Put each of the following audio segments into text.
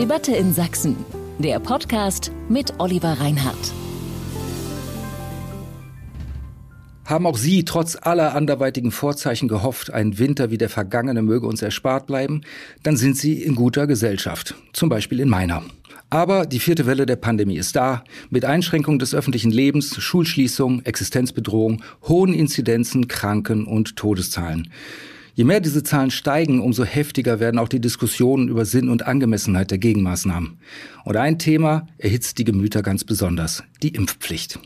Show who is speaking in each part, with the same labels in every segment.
Speaker 1: Debatte in Sachsen. Der Podcast mit Oliver Reinhardt.
Speaker 2: Haben auch Sie trotz aller anderweitigen Vorzeichen gehofft, ein Winter wie der vergangene möge uns erspart bleiben? Dann sind Sie in guter Gesellschaft, zum Beispiel in meiner. Aber die vierte Welle der Pandemie ist da, mit Einschränkung des öffentlichen Lebens, Schulschließung, Existenzbedrohung, hohen Inzidenzen, Kranken und Todeszahlen. Je mehr diese Zahlen steigen, umso heftiger werden auch die Diskussionen über Sinn und Angemessenheit der Gegenmaßnahmen. Und ein Thema erhitzt die Gemüter ganz besonders, die Impfpflicht.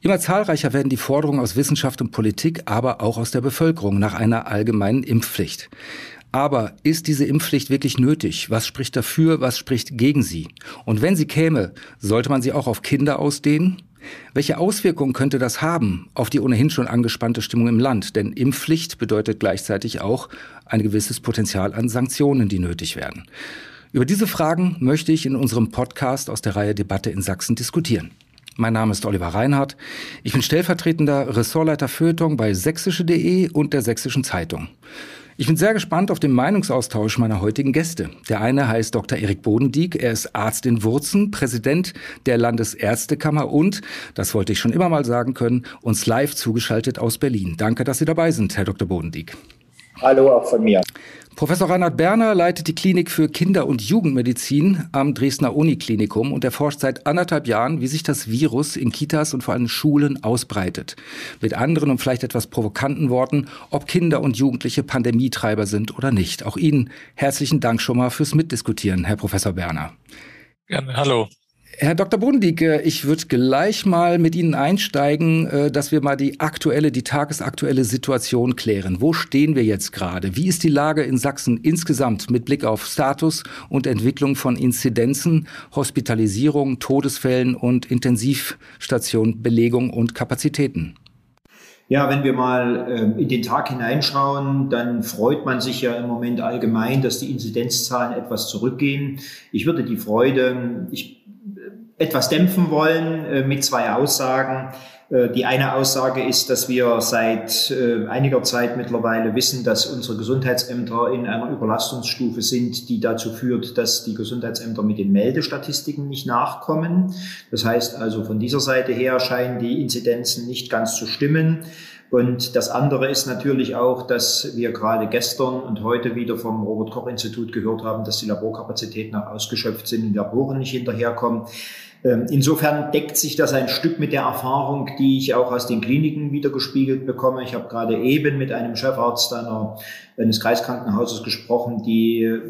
Speaker 2: Immer zahlreicher werden die Forderungen aus Wissenschaft und Politik, aber auch aus der Bevölkerung nach einer allgemeinen Impfpflicht. Aber ist diese Impfpflicht wirklich nötig? Was spricht dafür? Was spricht gegen sie? Und wenn sie käme, sollte man sie auch auf Kinder ausdehnen? Welche Auswirkungen könnte das haben auf die ohnehin schon angespannte Stimmung im Land? Denn Impfpflicht bedeutet gleichzeitig auch ein gewisses Potenzial an Sanktionen, die nötig werden. Über diese Fragen möchte ich in unserem Podcast aus der Reihe Debatte in Sachsen diskutieren. Mein Name ist Oliver Reinhardt. Ich bin stellvertretender Ressortleiter Feuilleton bei sächsische.de und der Sächsischen Zeitung. Ich bin sehr gespannt auf den Meinungsaustausch meiner heutigen Gäste. Der eine heißt Dr. Erik Bodendieck. Er ist Arzt in Wurzen, Präsident der Landesärztekammer und, das wollte ich schon immer mal sagen können, uns live zugeschaltet aus Berlin. Danke, dass Sie dabei sind, Herr Dr. Bodendieck.
Speaker 3: Hallo auch von mir.
Speaker 2: Professor Reinhard Berner leitet die Klinik für Kinder- und Jugendmedizin am Dresdner Uniklinikum und erforscht seit anderthalb Jahren, wie sich das Virus in Kitas und vor allem Schulen ausbreitet. Mit anderen und vielleicht etwas provokanten Worten, ob Kinder und Jugendliche Pandemietreiber sind oder nicht. Auch Ihnen herzlichen Dank schon mal fürs Mitdiskutieren, Herr Professor Berner.
Speaker 4: Gerne, hallo.
Speaker 2: Herr Dr. Bodendieck, ich würde gleich mal mit Ihnen einsteigen, äh, dass wir mal die aktuelle, die tagesaktuelle Situation klären. Wo stehen wir jetzt gerade? Wie ist die Lage in Sachsen insgesamt mit Blick auf Status und Entwicklung von Inzidenzen, Hospitalisierung, Todesfällen und Intensivstationbelegung und Kapazitäten?
Speaker 3: Ja, wenn wir mal äh, in den Tag hineinschauen, dann freut man sich ja im Moment allgemein, dass die Inzidenzzahlen etwas zurückgehen. Ich würde die Freude, ich etwas dämpfen wollen äh, mit zwei Aussagen. Äh, die eine Aussage ist, dass wir seit äh, einiger Zeit mittlerweile wissen, dass unsere Gesundheitsämter in einer Überlastungsstufe sind, die dazu führt, dass die Gesundheitsämter mit den Meldestatistiken nicht nachkommen. Das heißt also, von dieser Seite her scheinen die Inzidenzen nicht ganz zu stimmen. Und das andere ist natürlich auch, dass wir gerade gestern und heute wieder vom Robert Koch Institut gehört haben, dass die Laborkapazitäten auch ausgeschöpft sind und die Labore nicht hinterherkommen. Ähm, insofern deckt sich das ein Stück mit der Erfahrung, die ich auch aus den Kliniken wieder gespiegelt bekomme. Ich habe gerade eben mit einem Chefarzt einer, eines Kreiskrankenhauses gesprochen, die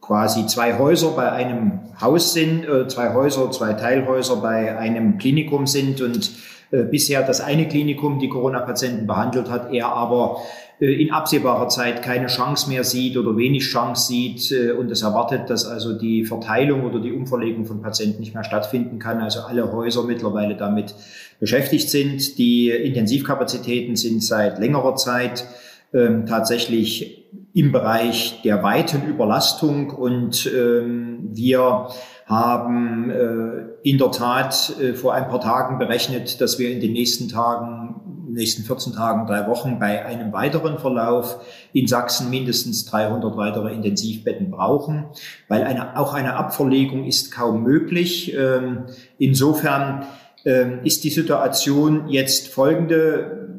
Speaker 3: quasi zwei Häuser bei einem Haus sind, äh, zwei Häuser, zwei Teilhäuser bei einem Klinikum sind und äh, bisher das eine Klinikum die Corona-Patienten behandelt hat, er aber äh, in absehbarer Zeit keine Chance mehr sieht oder wenig Chance sieht äh, und es erwartet, dass also die Verteilung oder die Umverlegung von Patienten nicht mehr stattfinden kann. Also alle Häuser mittlerweile damit beschäftigt sind. Die Intensivkapazitäten sind seit längerer Zeit ähm, tatsächlich im Bereich der weiten Überlastung und ähm, wir haben äh, in der Tat äh, vor ein paar Tagen berechnet, dass wir in den nächsten Tagen nächsten 14 Tagen, drei Wochen bei einem weiteren Verlauf in Sachsen mindestens 300 weitere Intensivbetten brauchen, weil eine, auch eine Abverlegung ist kaum möglich. Ähm, insofern ähm, ist die Situation jetzt folgende.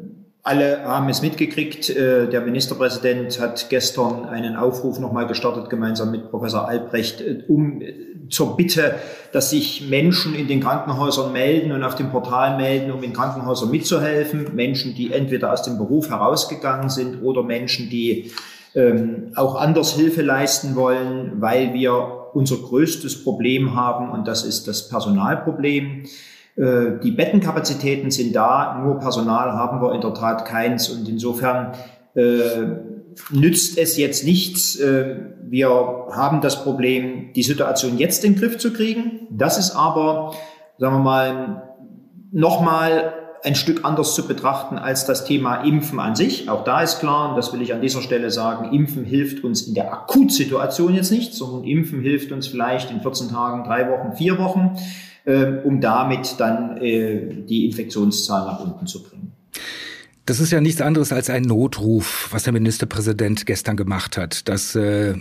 Speaker 3: Alle haben es mitgekriegt. Äh, der Ministerpräsident hat gestern einen Aufruf nochmal gestartet, gemeinsam mit Professor Albrecht, äh, um äh, zur Bitte, dass sich Menschen in den Krankenhäusern melden und auf dem Portal melden, um in Krankenhäusern mitzuhelfen. Menschen, die entweder aus dem Beruf herausgegangen sind oder Menschen, die ähm, auch anders Hilfe leisten wollen, weil wir unser größtes Problem haben und das ist das Personalproblem. Äh, die Bettenkapazitäten sind da, nur Personal haben wir in der Tat keins und insofern äh, nützt es jetzt nichts. Äh, wir haben das Problem, die Situation jetzt in den Griff zu kriegen. Das ist aber, sagen wir mal, nochmal ein Stück anders zu betrachten als das Thema Impfen an sich. Auch da ist klar, und das will ich an dieser Stelle sagen, Impfen hilft uns in der Akutsituation jetzt nicht, sondern Impfen hilft uns vielleicht in 14 Tagen, drei Wochen, vier Wochen. Ähm, um damit dann äh, die Infektionszahl nach unten zu bringen.
Speaker 2: Das ist ja nichts anderes als ein Notruf, was der Ministerpräsident gestern gemacht hat, dass äh,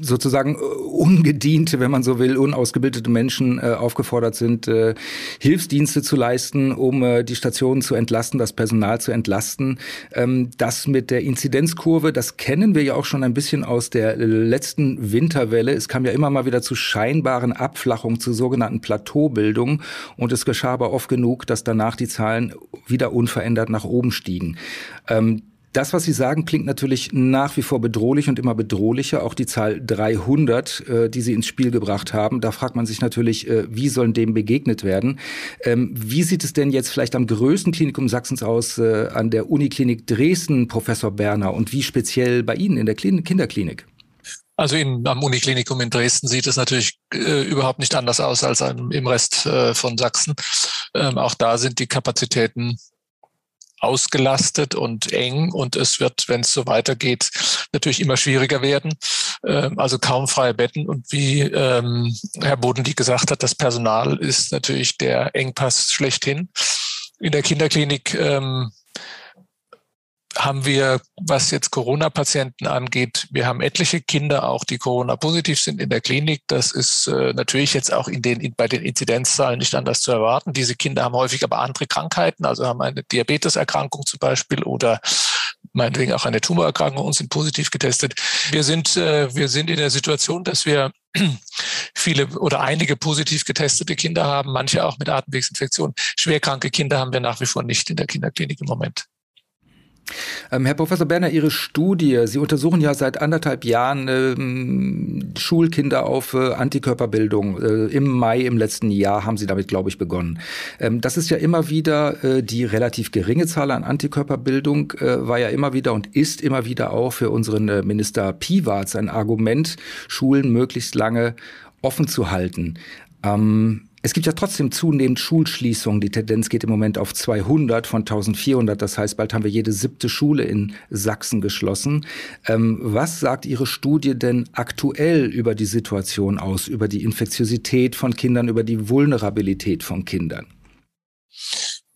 Speaker 2: sozusagen äh, ungediente, wenn man so will, unausgebildete Menschen äh, aufgefordert sind, äh, Hilfsdienste zu leisten, um äh, die Stationen zu entlasten, das Personal zu entlasten. Ähm, das mit der Inzidenzkurve, das kennen wir ja auch schon ein bisschen aus der letzten Winterwelle. Es kam ja immer mal wieder zu scheinbaren Abflachungen, zu sogenannten Plateaubildungen. Und es geschah aber oft genug, dass danach die Zahlen wieder unverändert nach oben stiegen. Ähm, das, was Sie sagen, klingt natürlich nach wie vor bedrohlich und immer bedrohlicher. Auch die Zahl 300, äh, die Sie ins Spiel gebracht haben, da fragt man sich natürlich, äh, wie sollen dem begegnet werden? Ähm, wie sieht es denn jetzt vielleicht am größten Klinikum Sachsens aus, äh, an der Uniklinik Dresden, Professor Berner, und wie speziell bei Ihnen in der Klin Kinderklinik?
Speaker 4: Also im, am Uniklinikum in Dresden sieht es natürlich äh, überhaupt nicht anders aus als im Rest äh, von Sachsen. Ähm, auch da sind die Kapazitäten ausgelastet und eng und es wird, wenn es so weitergeht, natürlich immer schwieriger werden. Ähm, also kaum freie Betten und wie ähm, Herr Bodendie gesagt hat, das Personal ist natürlich der Engpass schlechthin. In der Kinderklinik ähm, haben wir, was jetzt Corona-Patienten angeht, wir haben etliche Kinder auch, die Corona-positiv sind in der Klinik. Das ist äh, natürlich jetzt auch in den, in, bei den Inzidenzzahlen nicht anders zu erwarten. Diese Kinder haben häufig aber andere Krankheiten, also haben eine Diabeteserkrankung zum Beispiel oder meinetwegen auch eine Tumorerkrankung und sind positiv getestet. Wir sind, äh, wir sind in der Situation, dass wir viele oder einige positiv getestete Kinder haben, manche auch mit Atemwegsinfektionen. Schwerkranke Kinder haben wir nach wie vor nicht in der Kinderklinik im Moment.
Speaker 2: Ähm, Herr Professor Berner, Ihre Studie, Sie untersuchen ja seit anderthalb Jahren ähm, Schulkinder auf äh, Antikörperbildung. Äh, Im Mai im letzten Jahr haben Sie damit, glaube ich, begonnen. Ähm, das ist ja immer wieder äh, die relativ geringe Zahl an Antikörperbildung, äh, war ja immer wieder und ist immer wieder auch für unseren äh, Minister Piwarz ein Argument, Schulen möglichst lange offen zu halten. Ähm, es gibt ja trotzdem zunehmend Schulschließungen. Die Tendenz geht im Moment auf 200 von 1400. Das heißt, bald haben wir jede siebte Schule in Sachsen geschlossen. Ähm, was sagt Ihre Studie denn aktuell über die Situation aus, über die Infektiosität von Kindern, über die Vulnerabilität von Kindern?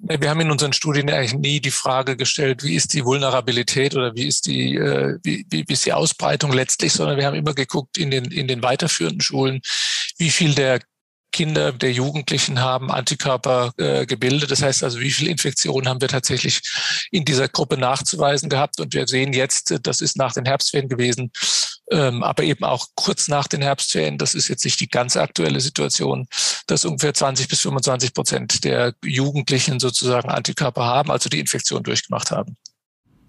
Speaker 4: Wir haben in unseren Studien eigentlich nie die Frage gestellt, wie ist die Vulnerabilität oder wie ist die, äh, wie, wie ist die Ausbreitung letztlich, sondern wir haben immer geguckt in den, in den weiterführenden Schulen, wie viel der Kinder der Jugendlichen haben Antikörper äh, gebildet. Das heißt also, wie viele Infektionen haben wir tatsächlich in dieser Gruppe nachzuweisen gehabt? Und wir sehen jetzt, das ist nach den Herbstferien gewesen, ähm, aber eben auch kurz nach den Herbstferien, das ist jetzt nicht die ganz aktuelle Situation, dass ungefähr 20 bis 25 Prozent der Jugendlichen sozusagen Antikörper haben, also die Infektion durchgemacht haben.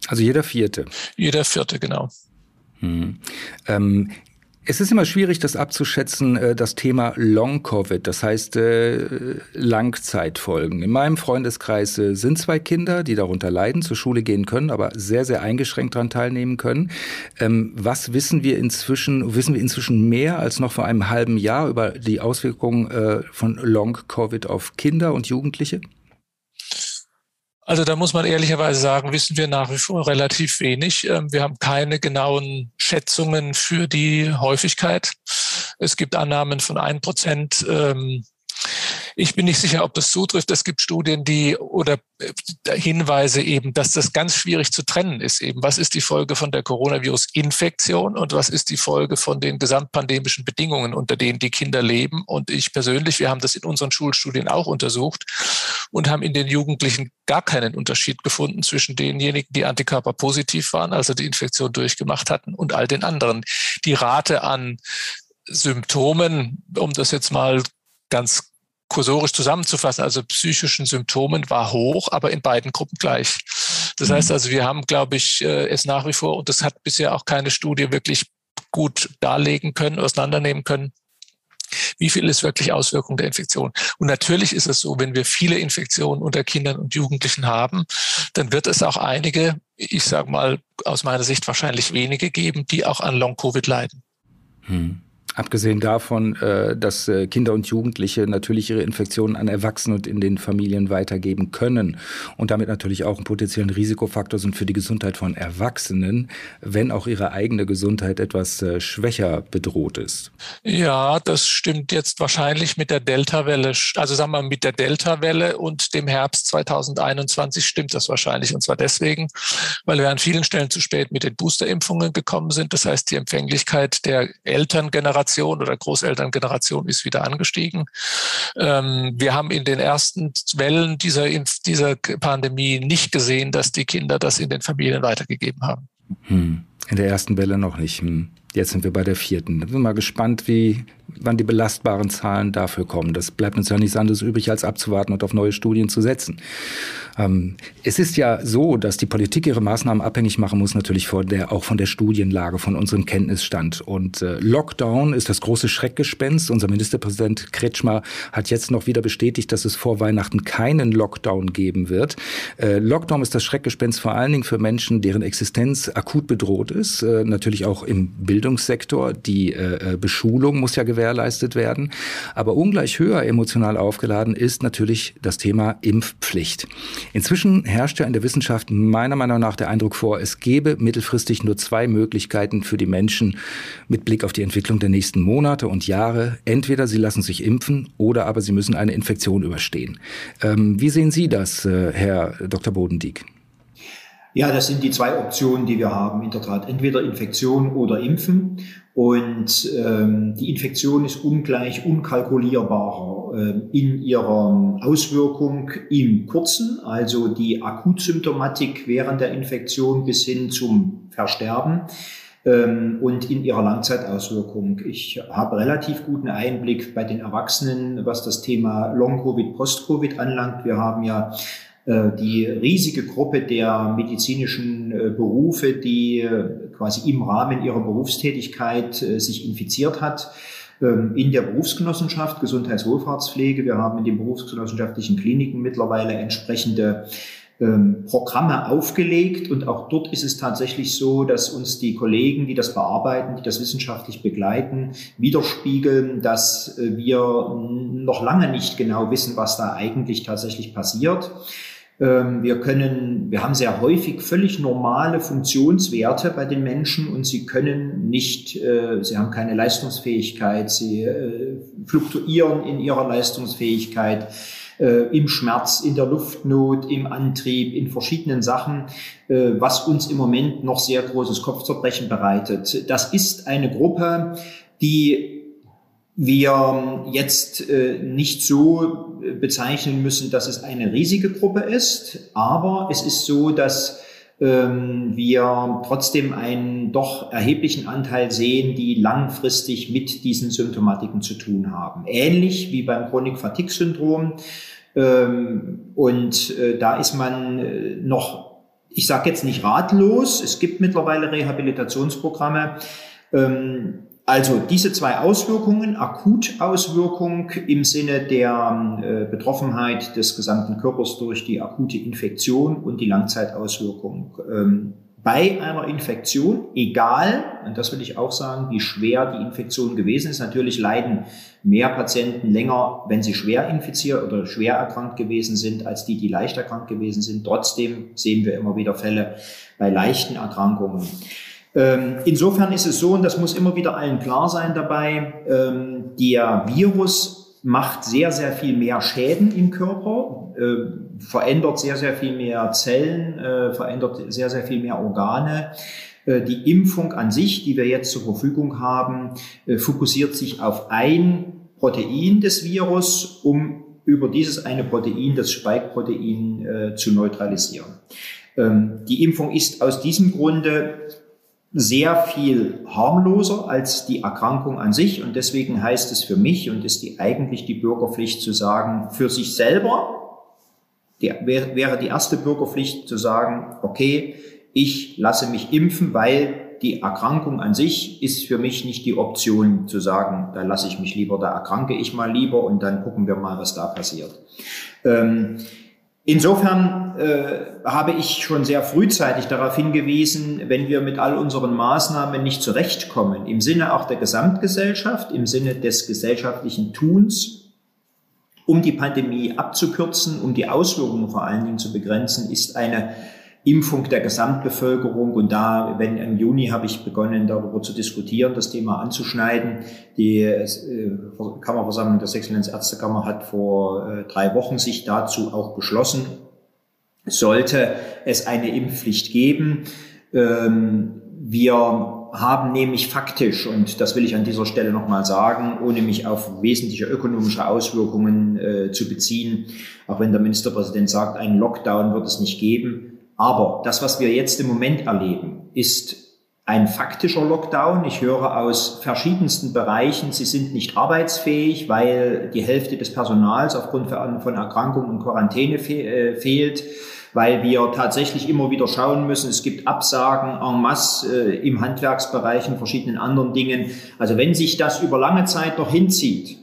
Speaker 2: Also jeder vierte.
Speaker 4: Jeder vierte, genau.
Speaker 2: Hm. Ähm, es ist immer schwierig, das abzuschätzen, äh, das Thema Long-Covid, das heißt äh, Langzeitfolgen. In meinem Freundeskreis äh, sind zwei Kinder, die darunter leiden, zur Schule gehen können, aber sehr, sehr eingeschränkt daran teilnehmen können. Ähm, was wissen wir inzwischen? Wissen wir inzwischen mehr als noch vor einem halben Jahr über die Auswirkungen von Long-Covid auf Kinder und Jugendliche?
Speaker 4: Also da muss man ehrlicherweise sagen, wissen wir nach wie vor relativ wenig. Ähm, wir haben keine genauen Schätzungen für die Häufigkeit. Es gibt Annahmen von ein Prozent ähm, ich bin nicht sicher, ob das zutrifft. Es gibt Studien, die oder äh, Hinweise eben, dass das ganz schwierig zu trennen ist. Eben, was ist die Folge von der Coronavirus-Infektion und was ist die Folge von den gesamtpandemischen Bedingungen, unter denen die Kinder leben? Und ich persönlich, wir haben das in unseren Schulstudien auch untersucht und haben in den Jugendlichen gar keinen Unterschied gefunden zwischen denjenigen, die Antikörper positiv waren, also die Infektion durchgemacht hatten, und all den anderen. Die Rate an Symptomen, um das jetzt mal ganz kursorisch zusammenzufassen, also psychischen Symptomen, war hoch, aber in beiden Gruppen gleich. Das mhm. heißt also, wir haben, glaube ich, äh, es nach wie vor, und das hat bisher auch keine Studie wirklich gut darlegen können, auseinandernehmen können, wie viel ist wirklich Auswirkung der Infektion? Und natürlich ist es so, wenn wir viele Infektionen unter Kindern und Jugendlichen haben, dann wird es auch einige, ich sage mal aus meiner Sicht wahrscheinlich wenige geben, die auch an Long-Covid leiden.
Speaker 2: Hm. Abgesehen davon, äh, dass äh, Kinder und Jugendliche natürlich ihre Infektionen an Erwachsene und in den Familien weitergeben können und damit natürlich auch ein potenziellen Risikofaktor sind für die Gesundheit von Erwachsenen, wenn auch ihre eigene Gesundheit etwas äh, schwächer bedroht ist.
Speaker 4: Ja, das stimmt jetzt wahrscheinlich mit der Delta-Welle. Also sagen wir mit der Delta-Welle und dem Herbst 2021 stimmt das wahrscheinlich. Und zwar deswegen, weil wir an vielen Stellen zu spät mit den Boosterimpfungen gekommen sind. Das heißt, die Empfänglichkeit der Elterngeneration Generation oder Großelterngeneration ist wieder angestiegen. Ähm, wir haben in den ersten Wellen dieser, dieser Pandemie nicht gesehen, dass die Kinder das in den Familien weitergegeben haben.
Speaker 2: Hm. In der ersten Welle noch nicht. Hm. Jetzt sind wir bei der vierten. Wir mal gespannt, wie, wann die belastbaren Zahlen dafür kommen. Das bleibt uns ja nichts anderes übrig, als abzuwarten und auf neue Studien zu setzen. Ähm, es ist ja so, dass die Politik ihre Maßnahmen abhängig machen muss, natürlich von der, auch von der Studienlage, von unserem Kenntnisstand. Und äh, Lockdown ist das große Schreckgespenst. Unser Ministerpräsident Kretschmer hat jetzt noch wieder bestätigt, dass es vor Weihnachten keinen Lockdown geben wird. Äh, Lockdown ist das Schreckgespenst vor allen Dingen für Menschen, deren Existenz akut bedroht ist. Äh, natürlich auch im Bildungssektor. Die äh, äh, Beschulung muss ja gewährleistet werden. Aber ungleich höher emotional aufgeladen ist natürlich das Thema Impfpflicht. Inzwischen herrscht ja in der Wissenschaft meiner Meinung nach der Eindruck vor, es gäbe mittelfristig nur zwei Möglichkeiten für die Menschen mit Blick auf die Entwicklung der nächsten Monate und Jahre. Entweder sie lassen sich impfen oder aber sie müssen eine Infektion überstehen. Ähm, wie sehen Sie das, äh, Herr Dr. Bodendieck?
Speaker 3: Ja, das sind die zwei Optionen, die wir haben in der Tat. Entweder Infektion oder Impfen. Und ähm, die Infektion ist ungleich unkalkulierbarer äh, in ihrer Auswirkung im Kurzen, also die Akutsymptomatik während der Infektion bis hin zum Versterben ähm, und in ihrer Langzeitauswirkung. Ich habe relativ guten Einblick bei den Erwachsenen, was das Thema Long-Covid, Post-Covid anlangt. Wir haben ja die riesige Gruppe der medizinischen äh, Berufe, die äh, quasi im Rahmen ihrer Berufstätigkeit sich infiziert hat ähm, in der Berufsgenossenschaft Gesundheitswohlfahrtspflege. Wir haben in den berufsgenossenschaftlichen Kliniken mittlerweile entsprechende ähm, Programme aufgelegt und auch dort ist es tatsächlich so, dass uns die Kollegen, die das bearbeiten, die das wissenschaftlich begleiten, widerspiegeln, dass wir noch lange nicht genau wissen, was da eigentlich tatsächlich passiert. Ähm, wir können, wir haben sehr häufig völlig normale Funktionswerte bei den Menschen und sie können nicht, äh, sie haben keine Leistungsfähigkeit, sie äh, fluktuieren in ihrer Leistungsfähigkeit äh, im Schmerz, in der Luftnot, im Antrieb, in verschiedenen Sachen, was uns im Moment noch sehr großes Kopfzerbrechen bereitet. Das ist eine Gruppe, die wir jetzt äh, nicht so bezeichnen müssen, dass es eine riesige Gruppe ist, aber es ist so, dass ähm, wir trotzdem einen doch erheblichen Anteil sehen, die langfristig mit diesen Symptomatiken zu tun haben. Ähnlich wie beim Chronik-Fatigue-Syndrom. Ähm, und äh, da ist man äh, noch, ich sage jetzt nicht ratlos, es gibt mittlerweile Rehabilitationsprogramme. Ähm, also diese zwei Auswirkungen, Akutauswirkung im Sinne der äh, Betroffenheit des gesamten Körpers durch die akute Infektion und die Langzeitauswirkung. Ähm, bei einer Infektion, egal, und das will ich auch sagen, wie schwer die Infektion gewesen ist, natürlich leiden mehr Patienten länger, wenn sie schwer infiziert oder schwer erkrankt gewesen sind, als die, die leicht erkrankt gewesen sind. Trotzdem sehen wir immer wieder Fälle bei leichten Erkrankungen. Ähm, insofern ist es so, und das muss immer wieder allen klar sein dabei, ähm, der Virus macht sehr, sehr viel mehr Schäden im Körper, äh, verändert sehr, sehr viel mehr Zellen, äh, verändert sehr, sehr viel mehr Organe. Äh, die Impfung an sich, die wir jetzt zur Verfügung haben, fokussiert sich auf ein Protein des Virus, um über dieses eine Protein, das Spike-Protein, zu neutralisieren. Ähm, die Impfung ist aus diesem Grunde sehr viel harmloser als die Erkrankung an sich. Und deswegen heißt es für mich und ist die eigentlich die Bürgerpflicht zu sagen, für sich selber der, wäre die erste Bürgerpflicht zu sagen, okay, ich lasse mich impfen, weil die Erkrankung an sich ist für mich nicht die Option zu sagen, da lasse ich mich lieber, da erkranke ich mal lieber und dann gucken wir mal, was da passiert. Ähm, insofern äh, habe ich schon sehr frühzeitig darauf hingewiesen, wenn wir mit all unseren Maßnahmen nicht zurechtkommen, im Sinne auch der Gesamtgesellschaft, im Sinne des gesellschaftlichen Tuns, um die Pandemie abzukürzen, um die Auswirkungen vor allen Dingen zu begrenzen, ist eine Impfung der Gesamtbevölkerung. Und da, wenn im Juni habe ich begonnen, darüber zu diskutieren, das Thema anzuschneiden. Die äh, Kammerversammlung der Sächsischen hat vor äh, drei Wochen sich dazu auch beschlossen, sollte es eine Impfpflicht geben. Ähm, wir haben nämlich faktisch, und das will ich an dieser Stelle nochmal sagen, ohne mich auf wesentliche ökonomische Auswirkungen äh, zu beziehen, auch wenn der Ministerpräsident sagt, einen Lockdown wird es nicht geben. Aber das, was wir jetzt im Moment erleben, ist ein faktischer Lockdown. Ich höre aus verschiedensten Bereichen, sie sind nicht arbeitsfähig, weil die Hälfte des Personals aufgrund von Erkrankung und Quarantäne äh, fehlt weil wir tatsächlich immer wieder schauen müssen. Es gibt Absagen en masse äh, im Handwerksbereich und verschiedenen anderen Dingen. Also wenn sich das über lange Zeit noch hinzieht,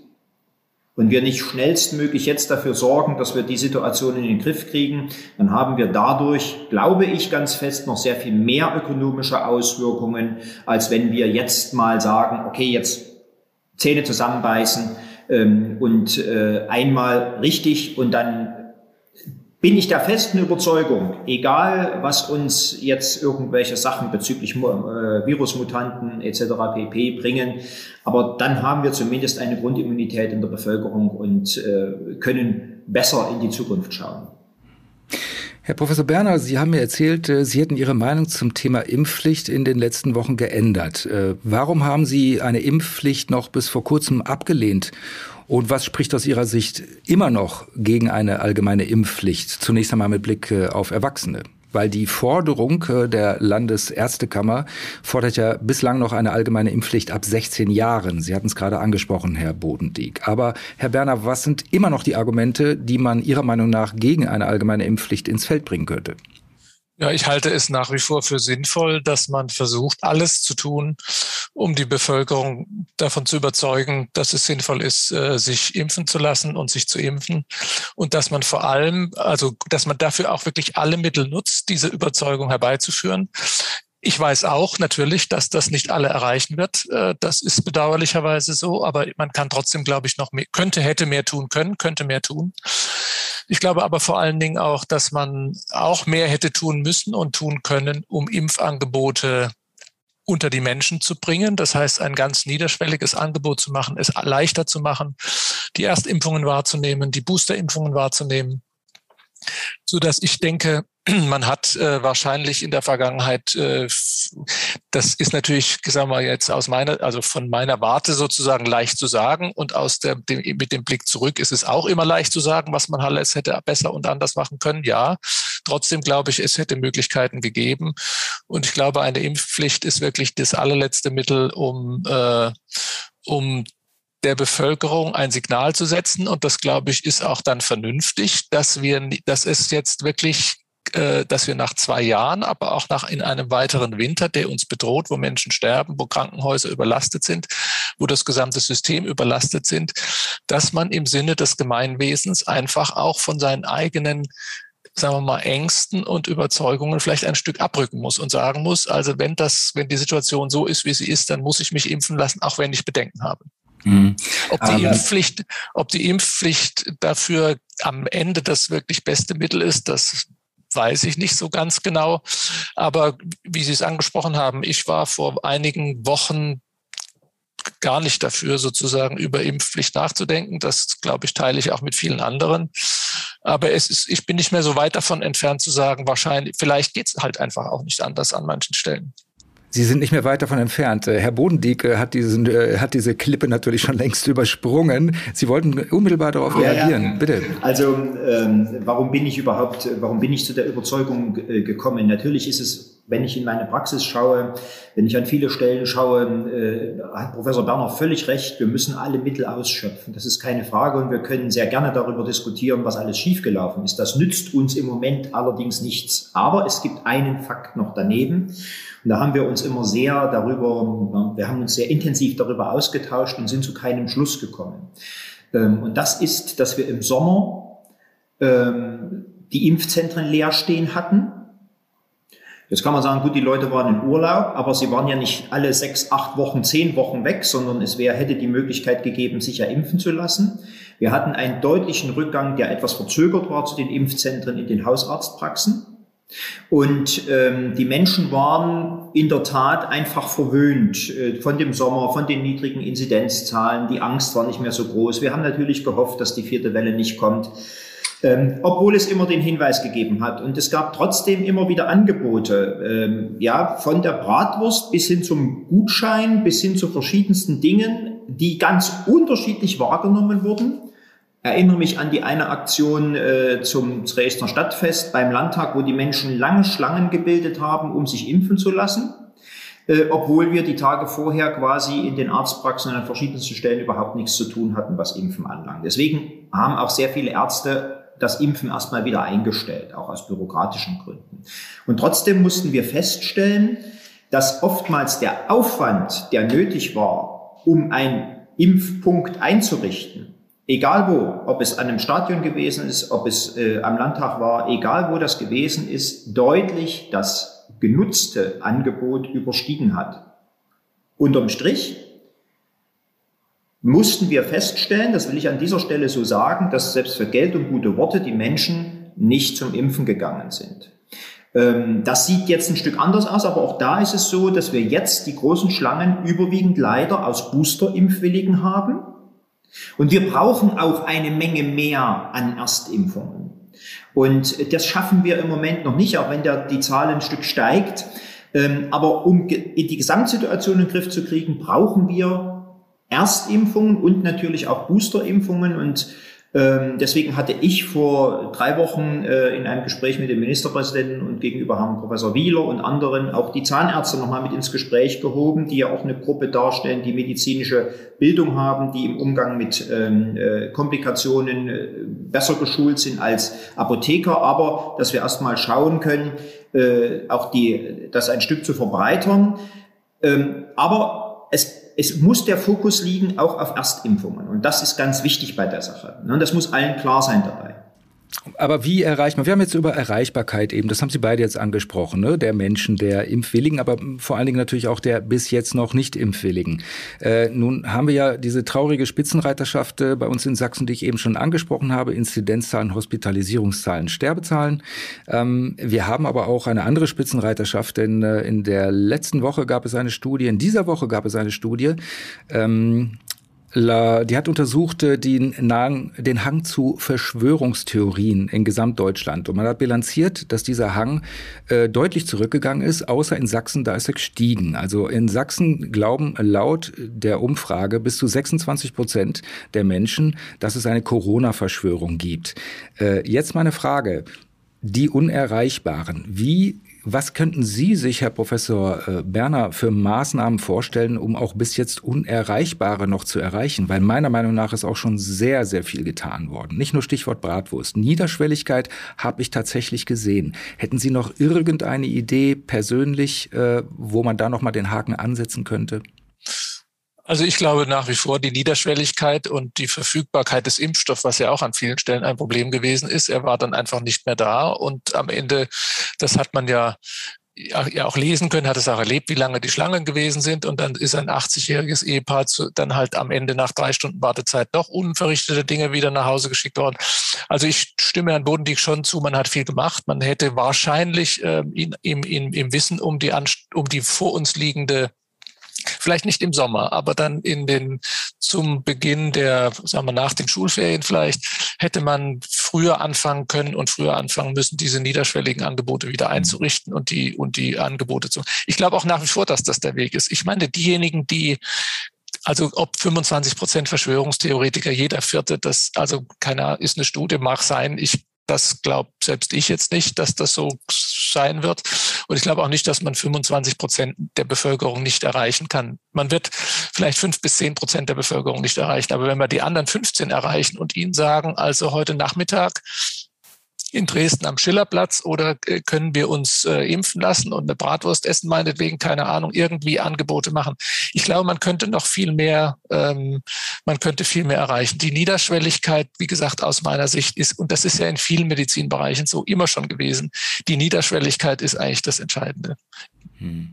Speaker 3: und wir nicht schnellstmöglich jetzt dafür sorgen, dass wir die Situation in den Griff kriegen, dann haben wir dadurch, glaube ich ganz fest, noch sehr viel mehr ökonomische Auswirkungen, als wenn wir jetzt mal sagen, okay, jetzt Zähne zusammenbeißen ähm, und äh, einmal richtig und dann bin ich der festen Überzeugung, egal was uns jetzt irgendwelche Sachen bezüglich äh, Virusmutanten etc. pp bringen, aber dann haben wir zumindest eine Grundimmunität in der Bevölkerung und äh, können besser in die Zukunft schauen.
Speaker 2: Herr Professor Berner, Sie haben mir erzählt, äh, Sie hätten Ihre Meinung zum Thema Impfpflicht in den letzten Wochen geändert. Äh, warum haben Sie eine Impfpflicht noch bis vor kurzem abgelehnt? Und was spricht aus Ihrer Sicht immer noch gegen eine allgemeine Impfpflicht? Zunächst einmal mit Blick äh, auf Erwachsene. Weil die Forderung äh, der Landesärztekammer fordert ja bislang noch eine allgemeine Impfpflicht ab 16 Jahren. Sie hatten es gerade angesprochen, Herr Bodendieck. Aber Herr Berner, was sind immer noch die Argumente, die man Ihrer Meinung nach gegen eine allgemeine Impfpflicht ins Feld bringen könnte?
Speaker 4: Ja, ich halte es nach wie vor für sinnvoll, dass man versucht, alles zu tun, um die Bevölkerung davon zu überzeugen, dass es sinnvoll ist, äh, sich impfen zu lassen und sich zu impfen. Und dass man vor allem, also, dass man dafür auch wirklich alle Mittel nutzt, diese Überzeugung herbeizuführen. Ich weiß auch natürlich, dass das nicht alle erreichen wird. Äh, das ist bedauerlicherweise so, aber man kann trotzdem, glaube ich, noch mehr, könnte, hätte mehr tun können, könnte mehr tun. Ich glaube aber vor allen Dingen auch, dass man auch mehr hätte tun müssen und tun können, um Impfangebote unter die Menschen zu bringen. Das heißt, ein ganz niederschwelliges Angebot zu machen, es leichter zu machen, die Erstimpfungen wahrzunehmen, die Boosterimpfungen wahrzunehmen, so dass ich denke, man hat äh, wahrscheinlich in der Vergangenheit, äh, das ist natürlich, sagen wir jetzt aus meiner, also von meiner Warte sozusagen leicht zu sagen und aus der, dem, mit dem Blick zurück ist es auch immer leicht zu sagen, was man alles hätte besser und anders machen können. Ja, trotzdem glaube ich, es hätte Möglichkeiten gegeben und ich glaube, eine Impfpflicht ist wirklich das allerletzte Mittel, um äh, um der Bevölkerung ein Signal zu setzen. Und das, glaube ich, ist auch dann vernünftig, dass wir, dass es jetzt wirklich dass wir nach zwei Jahren, aber auch nach in einem weiteren Winter, der uns bedroht, wo Menschen sterben, wo Krankenhäuser überlastet sind, wo das gesamte System überlastet sind, dass man im Sinne des Gemeinwesens einfach auch von seinen eigenen sagen wir mal, Ängsten und Überzeugungen vielleicht ein Stück abrücken muss und sagen muss, also wenn das, wenn die Situation so ist, wie sie ist, dann muss ich mich impfen lassen, auch wenn ich Bedenken habe. Mhm. Ob die Impfpflicht, ob die Impfpflicht dafür am Ende das wirklich beste Mittel ist, das weiß ich nicht so ganz genau. Aber wie Sie es angesprochen haben, ich war vor einigen Wochen gar nicht dafür, sozusagen über Impfpflicht nachzudenken. Das, glaube ich, teile ich auch mit vielen anderen. Aber es ist, ich bin nicht mehr so weit davon entfernt zu sagen, wahrscheinlich, vielleicht geht es halt einfach auch nicht anders an manchen Stellen.
Speaker 2: Sie sind nicht mehr weit davon entfernt. Äh, Herr Bodendieck hat, diesen, äh, hat diese Klippe natürlich schon längst übersprungen. Sie wollten unmittelbar darauf ja, reagieren. Ja. Bitte.
Speaker 3: Also ähm, warum bin ich überhaupt, warum bin ich zu der Überzeugung äh, gekommen? Natürlich ist es wenn ich in meine Praxis schaue, wenn ich an viele Stellen schaue, äh, hat Professor Berner völlig recht. Wir müssen alle Mittel ausschöpfen. Das ist keine Frage und wir können sehr gerne darüber diskutieren, was alles schiefgelaufen ist. Das nützt uns im Moment allerdings nichts. Aber es gibt einen Fakt noch daneben. Und da haben wir uns immer sehr darüber, wir haben uns sehr intensiv darüber ausgetauscht und sind zu keinem Schluss gekommen. Ähm, und das ist, dass wir im Sommer ähm, die Impfzentren leer stehen hatten. Jetzt kann man sagen, gut, die Leute waren in Urlaub, aber sie waren ja nicht alle sechs, acht Wochen, zehn Wochen weg, sondern es wäre, hätte die Möglichkeit gegeben, sich ja impfen zu lassen. Wir hatten einen deutlichen Rückgang, der etwas verzögert war zu den Impfzentren in den Hausarztpraxen. Und ähm, die Menschen waren in der Tat einfach verwöhnt äh, von dem Sommer, von den niedrigen Inzidenzzahlen. Die Angst war nicht mehr so groß. Wir haben natürlich gehofft, dass die vierte Welle nicht kommt. Ähm, obwohl es immer den Hinweis gegeben hat. Und es gab trotzdem immer wieder Angebote, ähm, ja, von der Bratwurst bis hin zum Gutschein, bis hin zu verschiedensten Dingen, die ganz unterschiedlich wahrgenommen wurden. Erinnere mich an die eine Aktion äh, zum Dresdner Stadtfest beim Landtag, wo die Menschen lange Schlangen gebildet haben, um sich impfen zu lassen, äh, obwohl wir die Tage vorher quasi in den Arztpraxen an verschiedensten Stellen überhaupt nichts zu tun hatten, was Impfen anlangt. Deswegen haben auch sehr viele Ärzte das Impfen erstmal wieder eingestellt, auch aus bürokratischen Gründen. Und trotzdem mussten wir feststellen, dass oftmals der Aufwand, der nötig war, um einen Impfpunkt einzurichten, egal wo, ob es an einem Stadion gewesen ist, ob es äh, am Landtag war, egal wo das gewesen ist, deutlich das genutzte Angebot überstiegen hat. Unterm Strich mussten wir feststellen, das will ich an dieser Stelle so sagen, dass selbst für Geld und gute Worte die Menschen nicht zum Impfen gegangen sind. Ähm, das sieht jetzt ein Stück anders aus, aber auch da ist es so, dass wir jetzt die großen Schlangen überwiegend leider aus Booster-Impfwilligen haben. Und wir brauchen auch eine Menge mehr an Erstimpfungen. Und das schaffen wir im Moment noch nicht, auch wenn der, die Zahl ein Stück steigt. Ähm, aber um die Gesamtsituation in den Griff zu kriegen, brauchen wir Erstimpfungen und natürlich auch Boosterimpfungen. Und ähm, deswegen hatte ich vor drei Wochen äh, in einem Gespräch mit dem Ministerpräsidenten und gegenüber Herrn Professor Wieler und anderen auch die Zahnärzte nochmal mit ins Gespräch gehoben, die ja auch eine Gruppe darstellen, die medizinische Bildung haben, die im Umgang mit ähm, äh, Komplikationen äh, besser geschult sind als Apotheker, aber dass wir erstmal schauen können, äh, auch die, das ein Stück zu verbreitern. Ähm, aber es es muss der Fokus liegen auch auf Erstimpfungen. Und das ist ganz wichtig bei der Sache. Und das muss allen klar sein dabei.
Speaker 2: Aber wie erreicht man? Wir haben jetzt über Erreichbarkeit eben, das haben Sie beide jetzt angesprochen, ne? der Menschen, der Impfwilligen, aber vor allen Dingen natürlich auch der bis jetzt noch nicht Impfwilligen. Äh, nun haben wir ja diese traurige Spitzenreiterschaft äh, bei uns in Sachsen, die ich eben schon angesprochen habe, Inzidenzzahlen, Hospitalisierungszahlen, Sterbezahlen. Ähm, wir haben aber auch eine andere Spitzenreiterschaft, denn äh, in der letzten Woche gab es eine Studie, in dieser Woche gab es eine Studie, ähm, die hat untersucht äh, den, den Hang zu Verschwörungstheorien in Gesamtdeutschland. Und man hat bilanziert, dass dieser Hang äh, deutlich zurückgegangen ist, außer in Sachsen, da ist er gestiegen. Also in Sachsen glauben laut der Umfrage bis zu 26 Prozent der Menschen, dass es eine Corona-Verschwörung gibt. Äh, jetzt meine Frage. Die Unerreichbaren. Wie was könnten Sie sich, Herr Professor äh, Berner, für Maßnahmen vorstellen, um auch bis jetzt Unerreichbare noch zu erreichen? Weil meiner Meinung nach ist auch schon sehr, sehr viel getan worden. Nicht nur Stichwort Bratwurst. Niederschwelligkeit habe ich tatsächlich gesehen. Hätten Sie noch irgendeine Idee persönlich, äh, wo man da noch mal den Haken ansetzen könnte?
Speaker 4: Also ich glaube nach wie vor die Niederschwelligkeit und die Verfügbarkeit des Impfstoffs, was ja auch an vielen Stellen ein Problem gewesen ist. Er war dann einfach nicht mehr da und am Ende, das hat man ja ja auch lesen können, hat es auch erlebt, wie lange die Schlangen gewesen sind. Und dann ist ein 80-jähriges Ehepaar zu, dann halt am Ende nach drei Stunden Wartezeit doch unverrichtete Dinge wieder nach Hause geschickt worden. Also ich stimme Herrn Bodendieck schon zu, man hat viel gemacht. Man hätte wahrscheinlich äh, in, im, im, im Wissen um die, um die vor uns liegende vielleicht nicht im Sommer, aber dann in den zum Beginn der, sagen wir nach den Schulferien vielleicht, hätte man früher anfangen können und früher anfangen müssen, diese niederschwelligen Angebote wieder mhm. einzurichten und die und die Angebote zu. Ich glaube auch nach wie vor, dass das der Weg ist. Ich meine, diejenigen, die also ob 25 Prozent Verschwörungstheoretiker, jeder vierte, das also keiner ist eine Studie, mag sein. Ich das glaubt selbst ich jetzt nicht, dass das so sein wird. Und ich glaube auch nicht, dass man 25 Prozent der Bevölkerung nicht erreichen kann. Man wird vielleicht fünf bis zehn Prozent der Bevölkerung nicht erreichen. Aber wenn wir die anderen 15 erreichen und ihnen sagen, also heute Nachmittag in Dresden am Schillerplatz oder äh, können wir uns äh, impfen lassen und eine Bratwurst essen, meinetwegen, keine Ahnung, irgendwie Angebote machen. Ich glaube, man könnte noch viel mehr, ähm, man könnte viel mehr erreichen. Die Niederschwelligkeit, wie gesagt, aus meiner Sicht ist, und das ist ja in vielen Medizinbereichen so immer schon gewesen, die Niederschwelligkeit ist eigentlich das Entscheidende. Hm.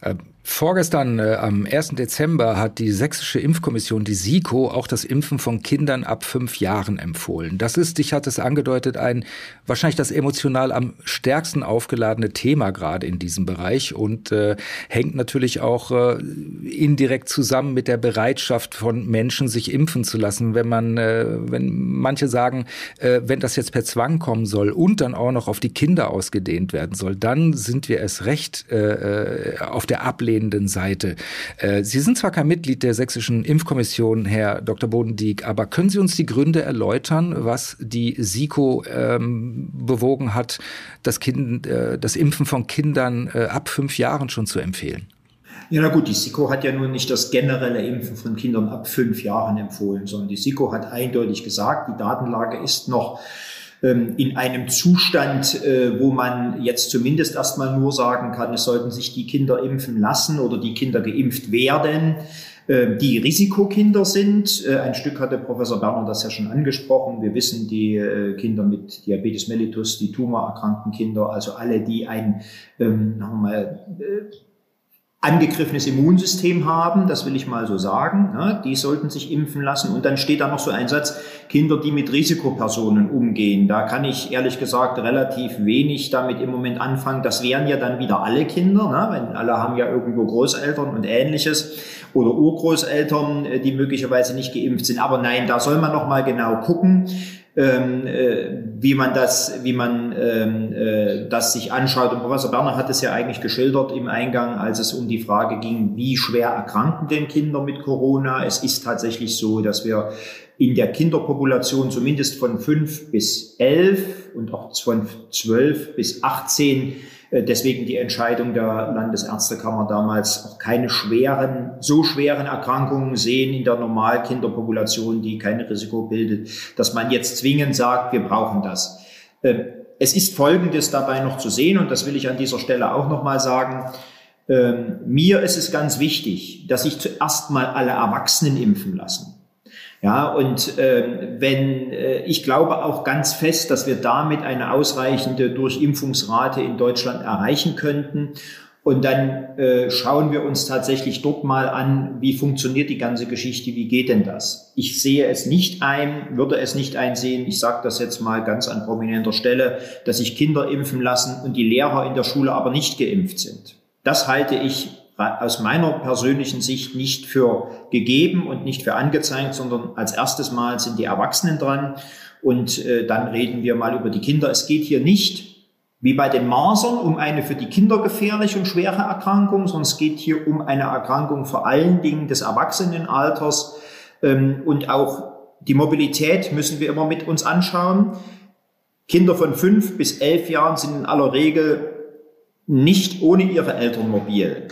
Speaker 2: Äh, vorgestern, äh, am 1. Dezember, hat die Sächsische Impfkommission, die SIKO, auch das Impfen von Kindern ab fünf Jahren empfohlen. Das ist, ich hatte es angedeutet, ein wahrscheinlich das emotional am stärksten aufgeladene Thema gerade in diesem Bereich und äh, hängt natürlich auch äh, indirekt zusammen mit der Bereitschaft von Menschen, sich impfen zu lassen. Wenn man, äh, wenn manche sagen, äh, wenn das jetzt per Zwang kommen soll und dann auch noch auf die Kinder ausgedehnt werden soll, dann sind wir es recht äh, äh, auf der ablehnenden Seite. Äh, Sie sind zwar kein Mitglied der sächsischen Impfkommission, Herr Dr. Bodendieck, aber können Sie uns die Gründe erläutern, was die SIKO ähm, bewogen hat, das, kind, äh, das Impfen von Kindern äh, ab fünf Jahren schon zu empfehlen?
Speaker 3: Ja, na gut, die SIKO hat ja nun nicht das generelle Impfen von Kindern ab fünf Jahren empfohlen, sondern die SIKO hat eindeutig gesagt, die Datenlage ist noch in einem Zustand, äh, wo man jetzt zumindest erstmal nur sagen kann, es sollten sich die Kinder impfen lassen oder die Kinder geimpft werden ähm, die Risikokinder sind. Äh, ein Stück hatte Professor Berner das ja schon angesprochen. Wir wissen, die äh, Kinder mit Diabetes mellitus, die tumorerkrankten Kinder, also alle, die ein ähm, mal, angegriffenes Immunsystem haben, das will ich mal so sagen, ne, die sollten sich impfen lassen. Und dann steht da noch so ein Satz, Kinder, die mit Risikopersonen umgehen. Da kann ich ehrlich gesagt relativ wenig damit im Moment anfangen. Das wären ja dann wieder alle Kinder, ne, wenn alle haben ja irgendwo Großeltern und ähnliches oder Urgroßeltern, äh, die möglicherweise nicht geimpft sind. Aber nein, da soll man noch mal genau gucken ähm, äh, wie man das, wie man ähm, äh, das sich anschaut. Und Professor Berner hat es ja eigentlich geschildert im Eingang, als es um die Frage ging, wie schwer erkranken denn Kinder mit Corona. Es ist tatsächlich so, dass wir in der Kinderpopulation zumindest von fünf bis elf und auch von zwölf bis achtzehn deswegen die Entscheidung der Landesärztekammer damals auch keine schweren, so schweren Erkrankungen sehen in der Normalkinderpopulation, die kein Risiko bildet, dass man jetzt zwingend sagt, wir brauchen das. Ähm, es ist Folgendes dabei noch zu sehen, und das will ich an dieser Stelle auch nochmal sagen. Ähm, mir ist es ganz wichtig, dass sich zuerst mal alle Erwachsenen impfen lassen. Ja, und äh, wenn äh, ich glaube auch ganz fest, dass wir damit eine ausreichende Durchimpfungsrate in Deutschland erreichen könnten. Und dann äh, schauen wir uns tatsächlich dort mal an, wie funktioniert die ganze Geschichte, wie geht denn das? Ich sehe es nicht ein, würde es nicht einsehen, ich sage das jetzt mal ganz an prominenter Stelle, dass sich Kinder impfen lassen und die Lehrer in der Schule aber nicht geimpft sind. Das halte ich aus meiner persönlichen Sicht nicht für gegeben und nicht für angezeigt, sondern als erstes Mal sind die Erwachsenen dran und äh, dann reden wir mal über die Kinder. Es geht hier nicht wie bei den Masern um eine für die Kinder gefährliche und schwere Erkrankung, sondern es geht hier um eine Erkrankung vor allen Dingen des Erwachsenenalters ähm, und auch die Mobilität müssen wir immer mit uns anschauen. Kinder von fünf bis elf Jahren sind in aller Regel nicht ohne ihre Eltern mobil.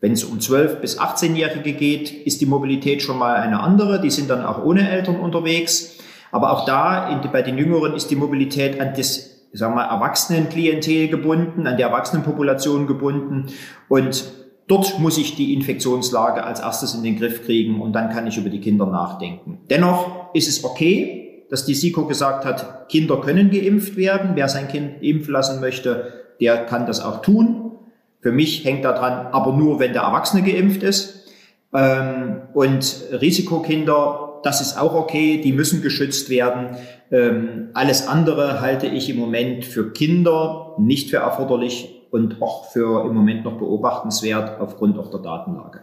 Speaker 3: Wenn es um 12- bis 18-Jährige geht, ist die Mobilität schon mal eine andere. Die sind dann auch ohne Eltern unterwegs. Aber auch da, in, bei den Jüngeren, ist die Mobilität an das, sagen wir Erwachsenenklientel gebunden, an die Erwachsenenpopulation gebunden. Und dort muss ich die Infektionslage als erstes in den Griff kriegen und dann kann ich über die Kinder nachdenken. Dennoch ist es okay, dass die SIKO gesagt hat, Kinder können geimpft werden. Wer sein Kind impfen lassen möchte, der kann das auch tun. Für mich hängt da dran, aber nur, wenn der Erwachsene geimpft ist. Ähm, und Risikokinder, das ist auch okay, die müssen geschützt werden. Ähm, alles andere halte ich im Moment für Kinder nicht für erforderlich und auch für im Moment noch beobachtenswert aufgrund auch der Datenlage.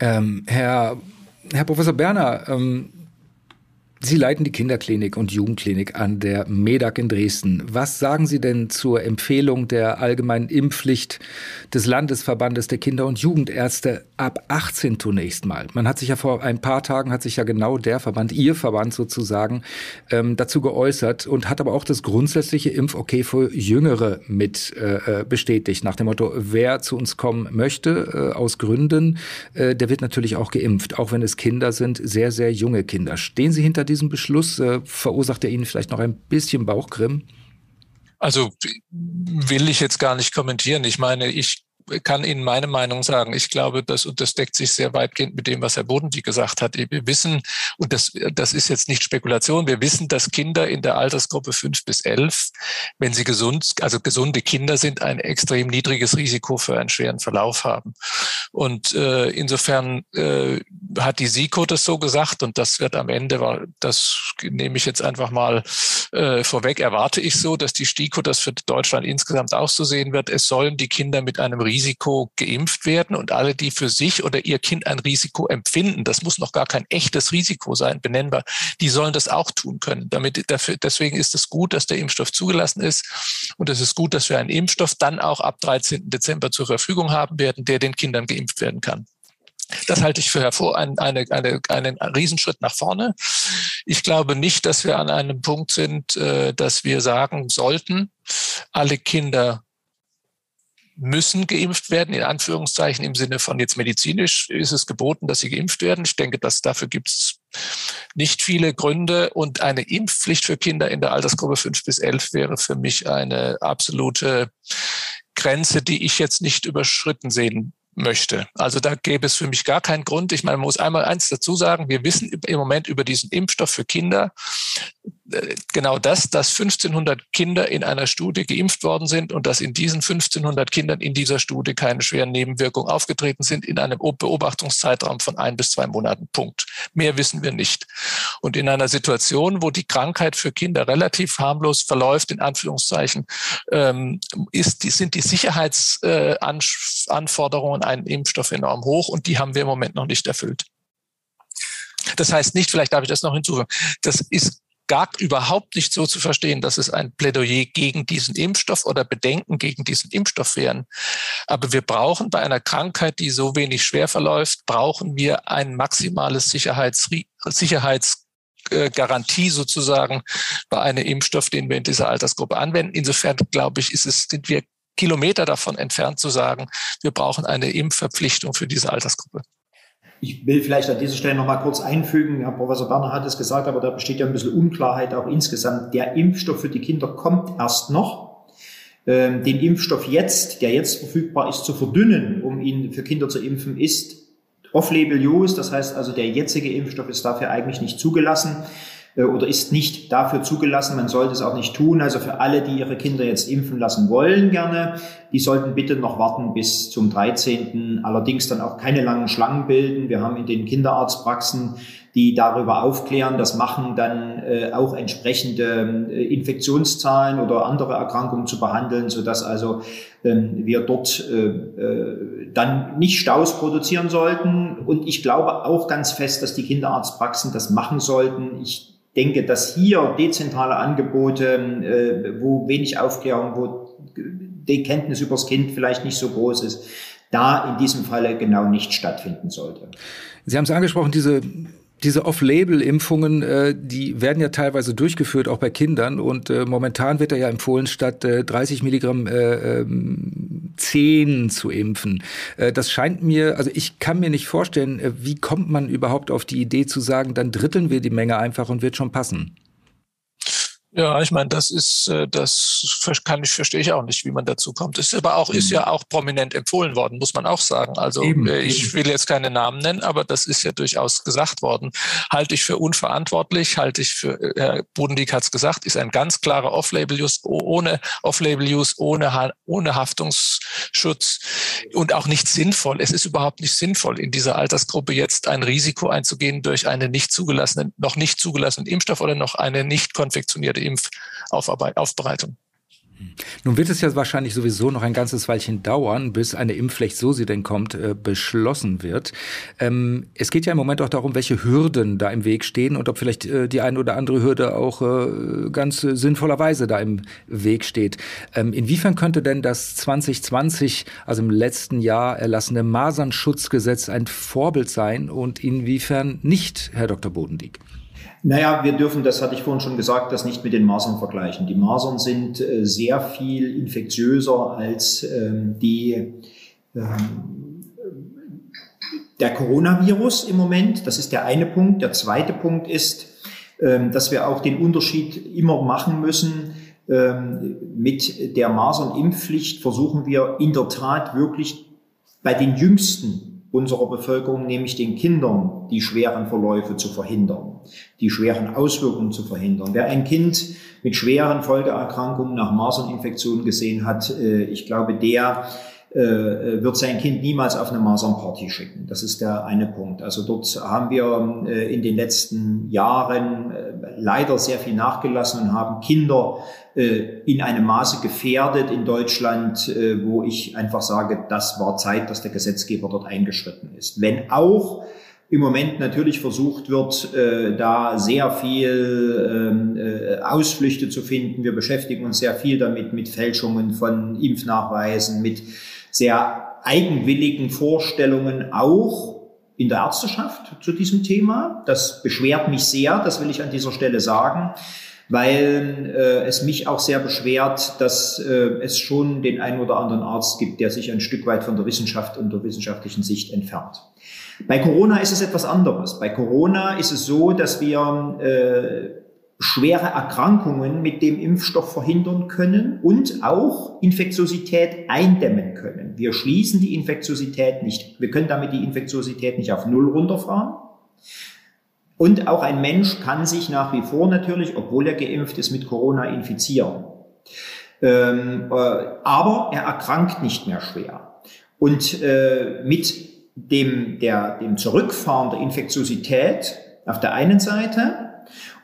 Speaker 2: Ähm, Herr, Herr Professor Berner, ähm, Sie leiten die Kinderklinik und Jugendklinik an der MEDAG in Dresden. Was sagen Sie denn zur Empfehlung der allgemeinen Impfpflicht des Landesverbandes der Kinder- und Jugendärzte ab 18 zunächst mal? Man hat sich ja vor ein paar Tagen, hat sich ja genau der Verband, Ihr Verband sozusagen, ähm, dazu geäußert und hat aber auch das grundsätzliche Impf-Okay für Jüngere mit äh, äh, bestätigt. Nach dem Motto, wer zu uns kommen möchte, äh, aus Gründen, äh, der wird natürlich auch geimpft, auch wenn es Kinder sind, sehr, sehr junge Kinder. Stehen Sie hinter diesen Beschluss? Äh, verursacht er Ihnen vielleicht noch ein bisschen Bauchgrimm?
Speaker 4: Also will ich jetzt gar nicht kommentieren. Ich meine, ich kann Ihnen meine Meinung sagen. Ich glaube, das, und das deckt sich sehr weitgehend mit dem, was Herr Bodendieck gesagt hat. Wir wissen, und das, das ist jetzt nicht Spekulation, wir wissen, dass Kinder in der Altersgruppe fünf bis elf, wenn sie gesund, also gesunde Kinder sind, ein extrem niedriges Risiko für einen schweren Verlauf haben. Und äh, insofern äh, hat die SIKO das so gesagt, und das wird am Ende, das nehme ich jetzt einfach mal äh, vorweg, erwarte ich so, dass die STIKO das für Deutschland insgesamt auch so sehen wird. Es sollen die Kinder mit einem Risiko Risiko geimpft werden und alle, die für sich oder ihr Kind ein Risiko empfinden, das muss noch gar kein echtes Risiko sein, benennbar, die sollen das auch tun können. Damit, dafür, deswegen ist es gut, dass der Impfstoff zugelassen ist und es ist gut, dass wir einen Impfstoff dann auch ab 13. Dezember zur Verfügung haben werden, der den Kindern geimpft werden kann. Das halte ich für hervor, einen, eine, eine, einen Riesenschritt nach vorne. Ich glaube nicht, dass wir an einem Punkt sind, äh, dass wir sagen sollten, alle Kinder müssen geimpft werden, in Anführungszeichen im Sinne von jetzt medizinisch ist es geboten, dass sie geimpft werden. Ich denke, dass dafür gibt es nicht viele Gründe und eine Impfpflicht für Kinder in der Altersgruppe fünf bis elf wäre für mich eine absolute Grenze, die ich jetzt nicht überschritten sehen möchte. Also da gäbe es für mich gar keinen Grund. Ich meine, man muss einmal eins dazu sagen, wir wissen im Moment über diesen Impfstoff für Kinder genau das, dass 1500 Kinder in einer Studie geimpft worden sind und dass in diesen 1500 Kindern in dieser Studie keine schweren Nebenwirkungen aufgetreten sind in einem Beobachtungszeitraum von ein bis zwei Monaten. Punkt. Mehr wissen wir nicht. Und in einer Situation, wo die Krankheit für Kinder relativ harmlos verläuft, in Anführungszeichen, ähm, ist, sind die Sicherheitsanforderungen äh, an einen Impfstoff enorm hoch und die haben wir im Moment noch nicht erfüllt. Das heißt nicht, vielleicht darf ich das noch hinzufügen, das ist gar überhaupt nicht so zu verstehen, dass es ein Plädoyer gegen diesen Impfstoff oder Bedenken gegen diesen Impfstoff wären. Aber wir brauchen bei einer Krankheit, die so wenig schwer verläuft, brauchen wir ein maximales Sicherheits, Sicherheitsgarantie sozusagen bei einem Impfstoff, den wir in dieser Altersgruppe anwenden. Insofern glaube ich, ist es, sind wir Kilometer davon entfernt zu sagen, wir brauchen eine Impfverpflichtung für diese Altersgruppe.
Speaker 3: Ich will vielleicht an dieser Stelle noch mal kurz einfügen, Herr Professor Berner hat es gesagt, aber da besteht ja ein bisschen Unklarheit auch insgesamt. Der Impfstoff für die Kinder kommt erst noch. Ähm, den Impfstoff jetzt, der jetzt verfügbar ist, zu verdünnen, um ihn für Kinder zu impfen, ist off-label-use. Das heißt also, der jetzige Impfstoff ist dafür eigentlich nicht zugelassen. Äh, oder ist nicht dafür zugelassen. Man sollte es auch nicht tun. Also für alle, die ihre Kinder jetzt impfen lassen wollen, gerne, die sollten bitte noch warten bis zum 13. Allerdings dann auch keine langen Schlangen bilden. Wir haben in den Kinderarztpraxen die darüber aufklären. Das machen dann äh, auch entsprechende äh, Infektionszahlen oder andere Erkrankungen zu behandeln, sodass also ähm, wir dort dann nicht Staus produzieren sollten. Und ich glaube auch ganz fest, dass die Kinderarztpraxen das machen sollten. Ich denke, dass hier dezentrale Angebote, äh, wo wenig Aufklärung, wo die Kenntnis übers Kind vielleicht nicht so groß ist, da in diesem Falle genau nicht stattfinden sollte.
Speaker 2: Sie haben es angesprochen, diese diese Off-Label-Impfungen, äh, die werden ja teilweise durchgeführt, auch bei Kindern. Und äh, momentan wird da ja empfohlen, statt äh, 30 Milligramm äh, ähm, 10 zu impfen. Äh, das scheint mir, also ich kann mir nicht vorstellen, äh, wie kommt man überhaupt auf die Idee zu sagen, dann dritteln wir die Menge einfach und wird schon passen.
Speaker 4: Ja, ich meine, das ist, äh, das kann ich, verstehe ich auch nicht, wie man dazu kommt. Ist aber auch, ist mhm. ja auch prominent empfohlen worden, muss man auch sagen. Also eben, äh, ich eben. will jetzt keine Namen nennen, aber das ist ja durchaus gesagt worden. Halte ich für unverantwortlich, halte ich für, äh, Herr Bodendieck hat es gesagt, ist ein ganz klarer Off-Label-Use, ohne Off-Label-Use, ohne, ohne Haftungsschutz und auch nicht sinnvoll. Es ist überhaupt nicht sinnvoll, in dieser Altersgruppe jetzt ein Risiko einzugehen durch einen nicht zugelassenen, noch nicht zugelassenen Impfstoff oder noch eine nicht konfektionierte Impfaufbereitung.
Speaker 2: Nun wird es ja wahrscheinlich sowieso noch ein ganzes Weilchen dauern, bis eine Impfpflicht, so sie denn kommt, äh, beschlossen wird. Ähm, es geht ja im Moment auch darum, welche Hürden da im Weg stehen und ob vielleicht äh, die eine oder andere Hürde auch äh, ganz sinnvollerweise da im Weg steht. Ähm, inwiefern könnte denn das 2020, also im letzten Jahr erlassene Masernschutzgesetz ein Vorbild sein und inwiefern nicht, Herr Dr. Bodendieck?
Speaker 3: Naja, wir dürfen, das hatte ich vorhin schon gesagt, das nicht mit den Masern vergleichen. Die Masern sind äh, sehr viel infektiöser als ähm, die, ähm, der Coronavirus im Moment. Das ist der eine Punkt. Der zweite Punkt ist, ähm, dass wir auch den Unterschied immer machen müssen. Mit der Masernimpfpflicht versuchen wir in der Tat wirklich bei den Jüngsten unserer Bevölkerung, nämlich den Kindern, die schweren Verläufe zu verhindern, die schweren Auswirkungen zu verhindern. Wer ein Kind mit schweren Folgeerkrankungen nach Maserninfektion gesehen hat, äh, ich glaube, der wird sein Kind niemals auf eine Masernparty schicken. Das ist der eine Punkt. Also dort haben wir äh, in den letzten Jahren äh, leider sehr viel nachgelassen und haben Kinder in einem Maße gefährdet in Deutschland, wo ich einfach sage, das war Zeit, dass der Gesetzgeber dort eingeschritten ist. Wenn auch im Moment natürlich versucht wird, äh, da sehr viel ähm, äh, Ausflüchte zu finden. Wir beschäftigen uns sehr viel damit, mit Fälschungen von Impfnachweisen, mit sehr eigenwilligen Vorstellungen auch in der Ärzteschaft zu diesem Thema. Das beschwert mich sehr, das will ich an dieser Stelle sagen, weil äh, es mich auch sehr beschwert, dass äh, es schon den einen oder anderen Arzt gibt, der sich ein Stück weit von der Wissenschaft und der wissenschaftlichen Sicht entfernt. Bei Corona ist es etwas anderes. Bei Corona ist es so, dass wir äh, schwere Erkrankungen mit dem Impfstoff verhindern können und auch Infektiosität eindämmen können. Wir schließen die Infektiosität nicht, wir können damit die Infektiosität nicht auf Null runterfahren. Und auch ein Mensch kann sich nach wie vor natürlich, obwohl er geimpft ist, mit Corona infizieren. Ähm, äh, aber er erkrankt nicht mehr schwer. Und äh, mit dem, der, dem Zurückfahren der Infektiosität auf der einen Seite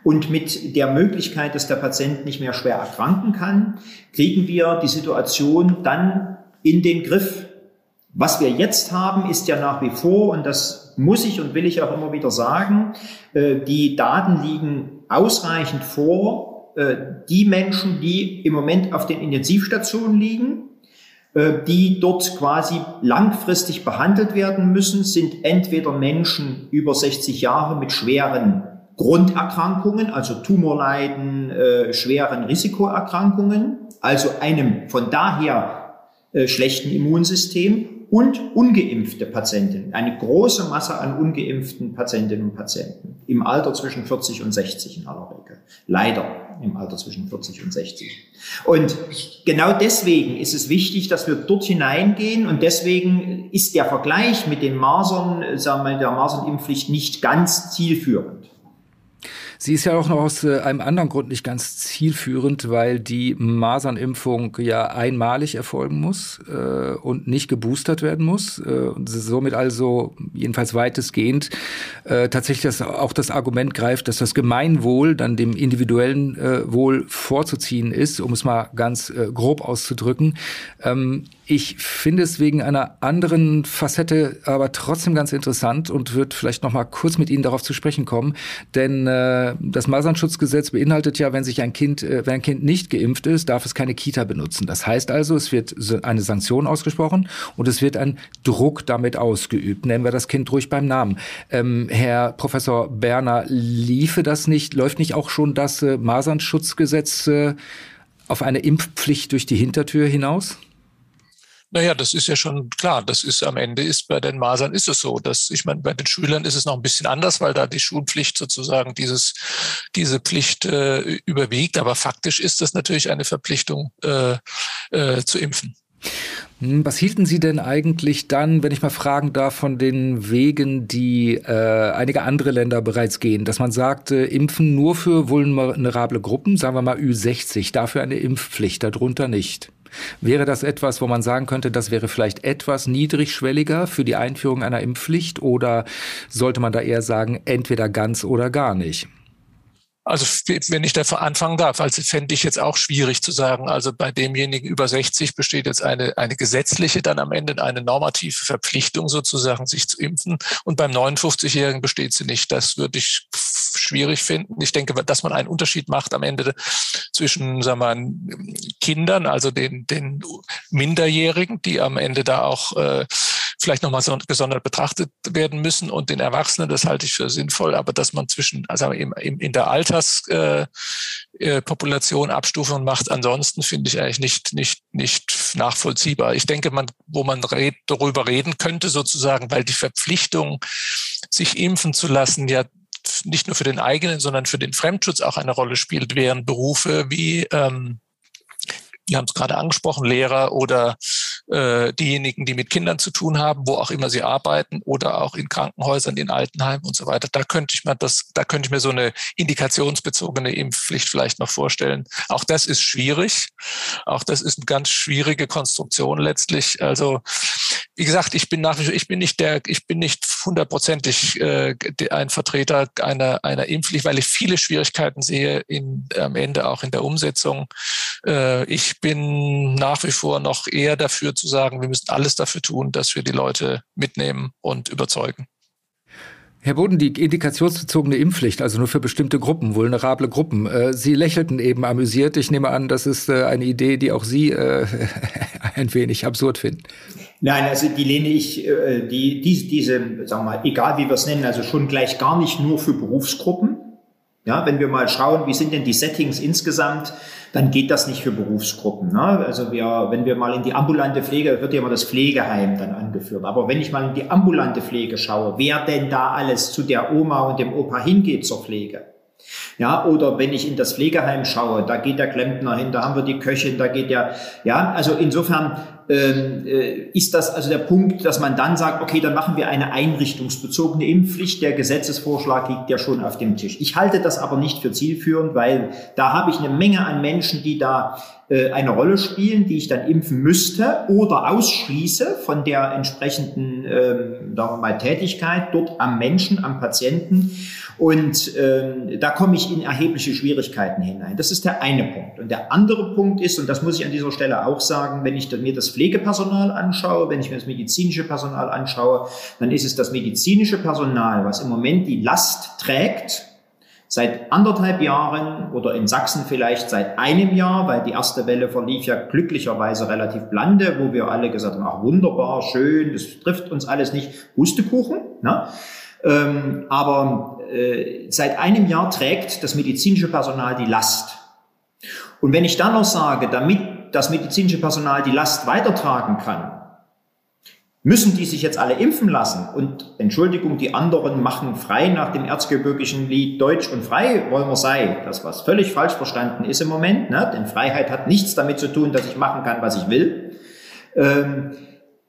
Speaker 3: und mit der Möglichkeit, dass der Patient nicht mehr schwer erkranken kann, kriegen wir die Situation dann in den Griff. Was wir jetzt haben, ist ja nach wie vor, und das muss ich und will ich auch immer wieder sagen, äh, die Daten liegen ausreichend vor. Äh, die Menschen, die im Moment auf den Intensivstationen liegen, äh, die dort quasi langfristig behandelt werden müssen, sind entweder Menschen über 60 Jahre mit schweren Grunderkrankungen, also Tumorleiden, äh, schweren Risikoerkrankungen, also einem von daher äh, schlechten Immunsystem und ungeimpfte Patienten, eine große Masse an ungeimpften Patientinnen und Patienten im Alter zwischen 40 und 60 in aller Regel. Leider im Alter zwischen 40 und 60. Und genau deswegen ist es wichtig, dass wir dort hineingehen und deswegen ist der Vergleich mit den Masern, sagen wir, der Masernimpfpflicht nicht ganz zielführend.
Speaker 2: Sie ist ja auch noch aus äh, einem anderen Grund nicht ganz zielführend, weil die Masernimpfung ja einmalig erfolgen muss äh, und nicht geboostert werden muss. Äh, und somit also jedenfalls weitestgehend äh, tatsächlich das, auch das Argument greift, dass das Gemeinwohl dann dem individuellen äh, Wohl vorzuziehen ist, um es mal ganz äh, grob auszudrücken. Ähm, ich finde es wegen einer anderen Facette aber trotzdem ganz interessant und wird vielleicht noch mal kurz mit Ihnen darauf zu sprechen kommen, denn äh, das Masernschutzgesetz beinhaltet ja, wenn sich ein Kind, äh, wenn ein Kind nicht geimpft ist, darf es keine Kita benutzen. Das heißt also, es wird eine Sanktion ausgesprochen und es wird ein Druck damit ausgeübt. Nennen wir das Kind ruhig beim Namen. Ähm, Herr Professor Berner, liefe das nicht, läuft nicht auch schon das äh, Masernschutzgesetz äh, auf eine Impfpflicht durch die Hintertür hinaus?
Speaker 4: Naja, das ist ja schon klar. Das ist am Ende ist bei den Masern ist es so, dass ich meine, bei den Schülern ist es noch ein bisschen anders, weil da die Schulpflicht sozusagen dieses, diese Pflicht äh, überwiegt. Aber faktisch ist das natürlich eine Verpflichtung äh, äh, zu impfen.
Speaker 2: Hm, was hielten Sie denn eigentlich dann, wenn ich mal fragen darf, von den Wegen, die äh, einige andere Länder bereits gehen, dass man sagt, äh, impfen nur für vulnerable Gruppen, sagen wir mal Ü60, dafür eine Impfpflicht, darunter nicht? Wäre das etwas, wo man sagen könnte, das wäre vielleicht etwas niedrigschwelliger für die Einführung einer Impfpflicht oder sollte man da eher sagen, entweder ganz oder gar nicht?
Speaker 4: Also wenn ich da anfangen darf, also fände ich jetzt auch schwierig zu sagen, also bei demjenigen über 60 besteht jetzt eine, eine gesetzliche, dann am Ende eine normative Verpflichtung sozusagen, sich zu impfen und beim 59-Jährigen besteht sie nicht. Das würde ich schwierig finden. Ich denke, dass man einen Unterschied macht am Ende zwischen sagen wir, mal, Kindern, also den, den Minderjährigen, die am Ende da auch äh, vielleicht nochmal so gesondert betrachtet werden müssen und den Erwachsenen, das halte ich für sinnvoll, aber dass man zwischen, also im, im, in der Alterspopulation äh, äh, Abstufungen macht, ansonsten finde ich eigentlich nicht, nicht, nicht nachvollziehbar. Ich denke, man, wo man red, darüber reden könnte sozusagen, weil die Verpflichtung, sich impfen zu lassen, ja nicht nur für den eigenen, sondern für den Fremdschutz auch eine Rolle spielt, wären Berufe wie ähm, wir haben es gerade angesprochen, Lehrer oder äh, diejenigen, die mit Kindern zu tun haben, wo auch immer sie arbeiten oder auch in Krankenhäusern, in Altenheimen und so weiter. Da könnte ich mir das, da könnte ich mir so eine indikationsbezogene Impfpflicht vielleicht noch vorstellen. Auch das ist schwierig. Auch das ist eine ganz schwierige Konstruktion letztlich. Also wie gesagt, ich bin nach wie vor, ich bin nicht der, ich bin nicht hundertprozentig äh, ein Vertreter einer, einer Impfpflicht, weil ich viele Schwierigkeiten sehe in, am Ende auch in der Umsetzung. Äh, ich bin nach wie vor noch eher dafür zu sagen, wir müssen alles dafür tun, dass wir die Leute mitnehmen und überzeugen.
Speaker 2: Herr Boden, die indikationsbezogene Impfpflicht, also nur für bestimmte Gruppen, vulnerable Gruppen. Äh, Sie lächelten eben amüsiert. Ich nehme an, das ist äh, eine Idee, die auch Sie äh, ein wenig absurd finden.
Speaker 3: Nein, also die lehne ich, die, die, diese, sagen wir mal, egal wie wir es nennen, also schon gleich gar nicht nur für Berufsgruppen. Ja, wenn wir mal schauen, wie sind denn die Settings insgesamt, dann geht das nicht für Berufsgruppen. Ne? Also wir, wenn wir mal in die ambulante Pflege, wird ja immer das Pflegeheim dann angeführt. Aber wenn ich mal in die ambulante Pflege schaue, wer denn da alles zu der Oma und dem Opa hingeht zur Pflege? Ja, oder wenn ich in das Pflegeheim schaue, da geht der Klempner hin, da haben wir die Köchin, da geht der, ja, also insofern ist das also der Punkt, dass man dann sagt, okay, dann machen wir eine einrichtungsbezogene Impfpflicht. Der Gesetzesvorschlag liegt ja schon auf dem Tisch. Ich halte das aber nicht für zielführend, weil da habe ich eine Menge an Menschen, die da äh, eine Rolle spielen, die ich dann impfen müsste oder ausschließe von der entsprechenden ähm, mal, Tätigkeit dort am Menschen, am Patienten. Und ähm, da komme ich in erhebliche Schwierigkeiten hinein. Das ist der eine Punkt. Und der andere Punkt ist, und das muss ich an dieser Stelle auch sagen, wenn ich mir das Pflegepersonal anschaue, wenn ich mir das medizinische Personal anschaue, dann ist es das medizinische Personal, was im Moment die Last trägt, seit anderthalb Jahren oder in Sachsen vielleicht seit einem Jahr, weil die erste Welle verlief ja glücklicherweise relativ blande, wo wir alle gesagt haben, ach wunderbar, schön, das trifft uns alles nicht, Hustekuchen. Ne? Ähm, aber äh, seit einem Jahr trägt das medizinische Personal die Last. Und wenn ich dann noch sage, damit das medizinische Personal die Last weitertragen kann, müssen die sich jetzt alle impfen lassen? Und Entschuldigung, die anderen machen frei nach dem erzgebirgischen Lied Deutsch und frei wollen wir sei. Das, was völlig falsch verstanden ist im Moment, ne? denn Freiheit hat nichts damit zu tun, dass ich machen kann, was ich will. Ähm,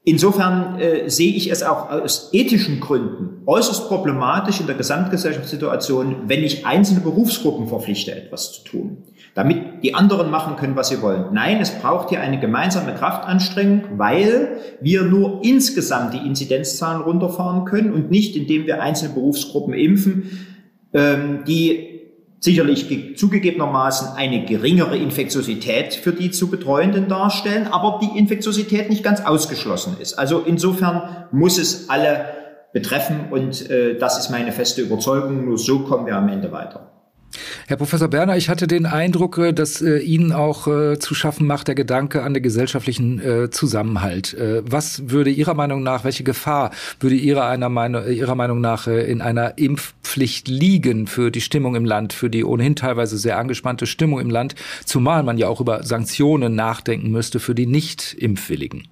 Speaker 3: Insofern äh, sehe ich es auch aus ethischen Gründen äußerst problematisch in der Gesamtgesellschaftssituation, wenn ich einzelne Berufsgruppen verpflichte, etwas zu tun, damit die anderen machen können, was sie wollen. Nein, es braucht hier eine gemeinsame Kraftanstrengung, weil wir nur insgesamt die Inzidenzzahlen runterfahren können und nicht, indem wir einzelne Berufsgruppen impfen, ähm, die sicherlich zugegebenermaßen eine geringere Infektiosität für die zu Betreuenden darstellen, aber die Infektiosität nicht ganz ausgeschlossen ist. Also insofern muss es alle betreffen und äh, das ist meine feste Überzeugung. Nur so kommen wir am Ende weiter.
Speaker 2: Herr Professor Berner, ich hatte den Eindruck, äh, dass äh, Ihnen auch äh, zu schaffen macht der Gedanke an den gesellschaftlichen äh, Zusammenhalt. Äh, was würde Ihrer Meinung nach, welche Gefahr würde Ihrer, einer Meinung, äh, Ihrer Meinung nach in einer Impfpflicht liegen für die Stimmung im Land, für die ohnehin teilweise sehr angespannte Stimmung im Land, zumal man ja auch über Sanktionen nachdenken müsste für die Nicht-Impfwilligen?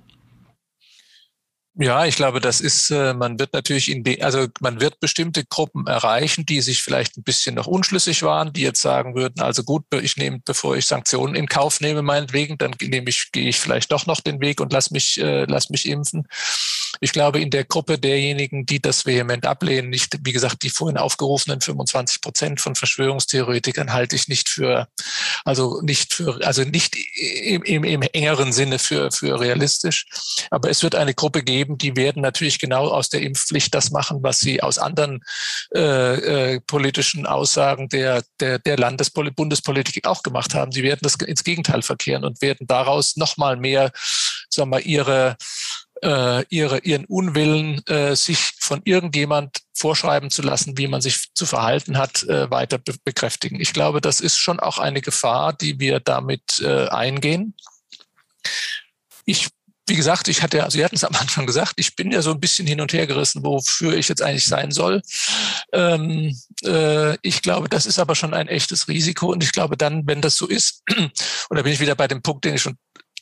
Speaker 4: Ja, ich glaube, das ist, äh, man wird natürlich in die, also man wird bestimmte Gruppen erreichen, die sich vielleicht ein bisschen noch unschlüssig waren, die jetzt sagen würden, also gut, ich nehme, bevor ich Sanktionen in Kauf nehme, meinetwegen, dann nehme ich, gehe ich vielleicht doch noch den Weg und lass mich, äh, lass mich impfen. Ich glaube, in der Gruppe derjenigen, die das vehement ablehnen, nicht, wie gesagt, die vorhin aufgerufenen 25 Prozent von Verschwörungstheoretikern halte ich nicht für, also nicht für, also nicht im, im, im engeren Sinne für, für realistisch. Aber es wird eine Gruppe geben, geben, die werden natürlich genau aus der Impfpflicht das machen, was sie aus anderen äh, äh, politischen Aussagen der, der, der Landespol Bundespolitik auch gemacht haben. Sie werden das ins Gegenteil verkehren und werden daraus nochmal mehr, sagen wir, ihre äh, ihre, ihren Unwillen, äh, sich von irgendjemand vorschreiben zu lassen, wie man sich zu verhalten hat, äh, weiter be bekräftigen. Ich glaube, das ist schon auch eine Gefahr, die wir damit äh, eingehen. Ich wie gesagt, ich hatte, also Sie hatten es am Anfang gesagt, ich bin ja so ein bisschen hin und her gerissen, wofür ich jetzt eigentlich sein soll. Ähm, äh, ich glaube, das ist aber schon ein echtes Risiko und ich glaube dann, wenn das so ist, und da bin ich wieder bei dem Punkt, den ich schon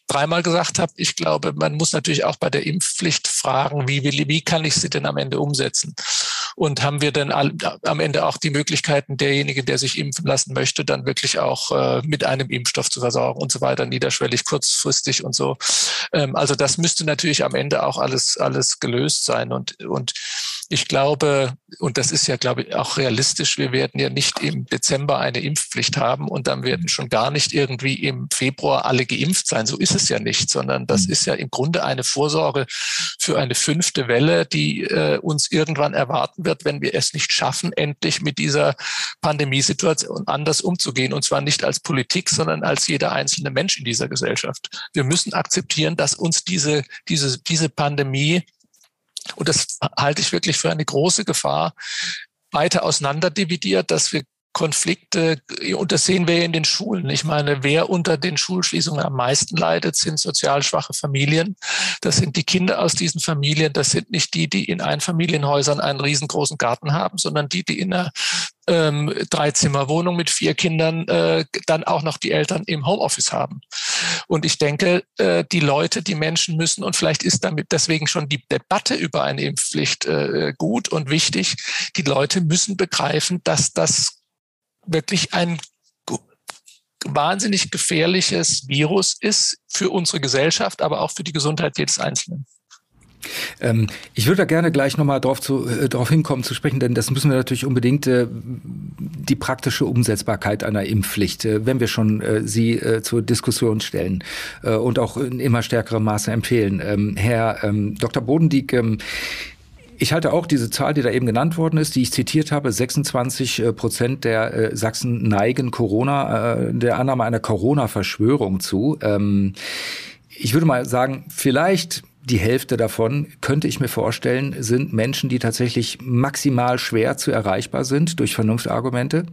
Speaker 4: dreimal gesagt habe, ich glaube, man muss natürlich auch bei der Impfpflicht fragen, wie, wie, wie kann ich sie denn am Ende umsetzen? Und haben wir denn am Ende auch die Möglichkeiten, derjenige, der sich impfen lassen möchte, dann wirklich auch äh, mit einem Impfstoff zu versorgen und so weiter, niederschwellig, kurzfristig und so. Ähm, also das müsste natürlich am Ende auch alles, alles gelöst sein. Und, und ich glaube, und das ist ja, glaube ich, auch realistisch, wir werden ja nicht im Dezember eine Impfpflicht haben und dann werden schon gar nicht irgendwie im Februar alle geimpft sein. So ist es ja nicht, sondern das mhm. ist ja im Grunde eine Vorsorge für eine fünfte Welle, die äh, uns irgendwann erwarten wird, wenn wir es nicht schaffen, endlich mit dieser Pandemiesituation anders umzugehen. Und zwar nicht als Politik, sondern als jeder einzelne Mensch in dieser Gesellschaft. Wir müssen akzeptieren, dass uns diese, diese, diese Pandemie und das halte ich wirklich für eine große Gefahr, weiter auseinanderdividiert, dass wir Konflikte, und das sehen wir in den Schulen. Ich meine, wer unter den Schulschließungen am meisten leidet, sind sozial schwache Familien. Das sind die Kinder aus diesen Familien. Das sind nicht die, die in Einfamilienhäusern einen riesengroßen Garten haben, sondern die, die in einer ähm, Dreizimmerwohnung mit vier Kindern äh, dann auch noch die Eltern im Homeoffice haben. Und ich denke, äh, die Leute, die Menschen müssen, und vielleicht ist damit deswegen schon die Debatte über eine Impfpflicht äh, gut und wichtig, die Leute müssen begreifen, dass das wirklich ein wahnsinnig gefährliches Virus ist für unsere Gesellschaft, aber auch für die Gesundheit jedes Einzelnen.
Speaker 2: Ähm, ich würde da gerne gleich nochmal drauf, zu, äh, drauf hinkommen zu sprechen, denn das müssen wir natürlich unbedingt äh, die praktische Umsetzbarkeit einer Impfpflicht, äh, wenn wir schon äh, sie äh, zur Diskussion stellen äh, und auch in immer stärkerem Maße empfehlen. Ähm, Herr ähm, Dr. Bodendieck, ähm, ich halte auch diese Zahl, die da eben genannt worden ist, die ich zitiert habe, 26 Prozent der Sachsen neigen Corona, der Annahme einer Corona-Verschwörung zu. Ähm, ich würde mal sagen, vielleicht die Hälfte davon, könnte ich mir vorstellen, sind Menschen, die tatsächlich maximal schwer zu erreichbar sind durch Vernunftargumente.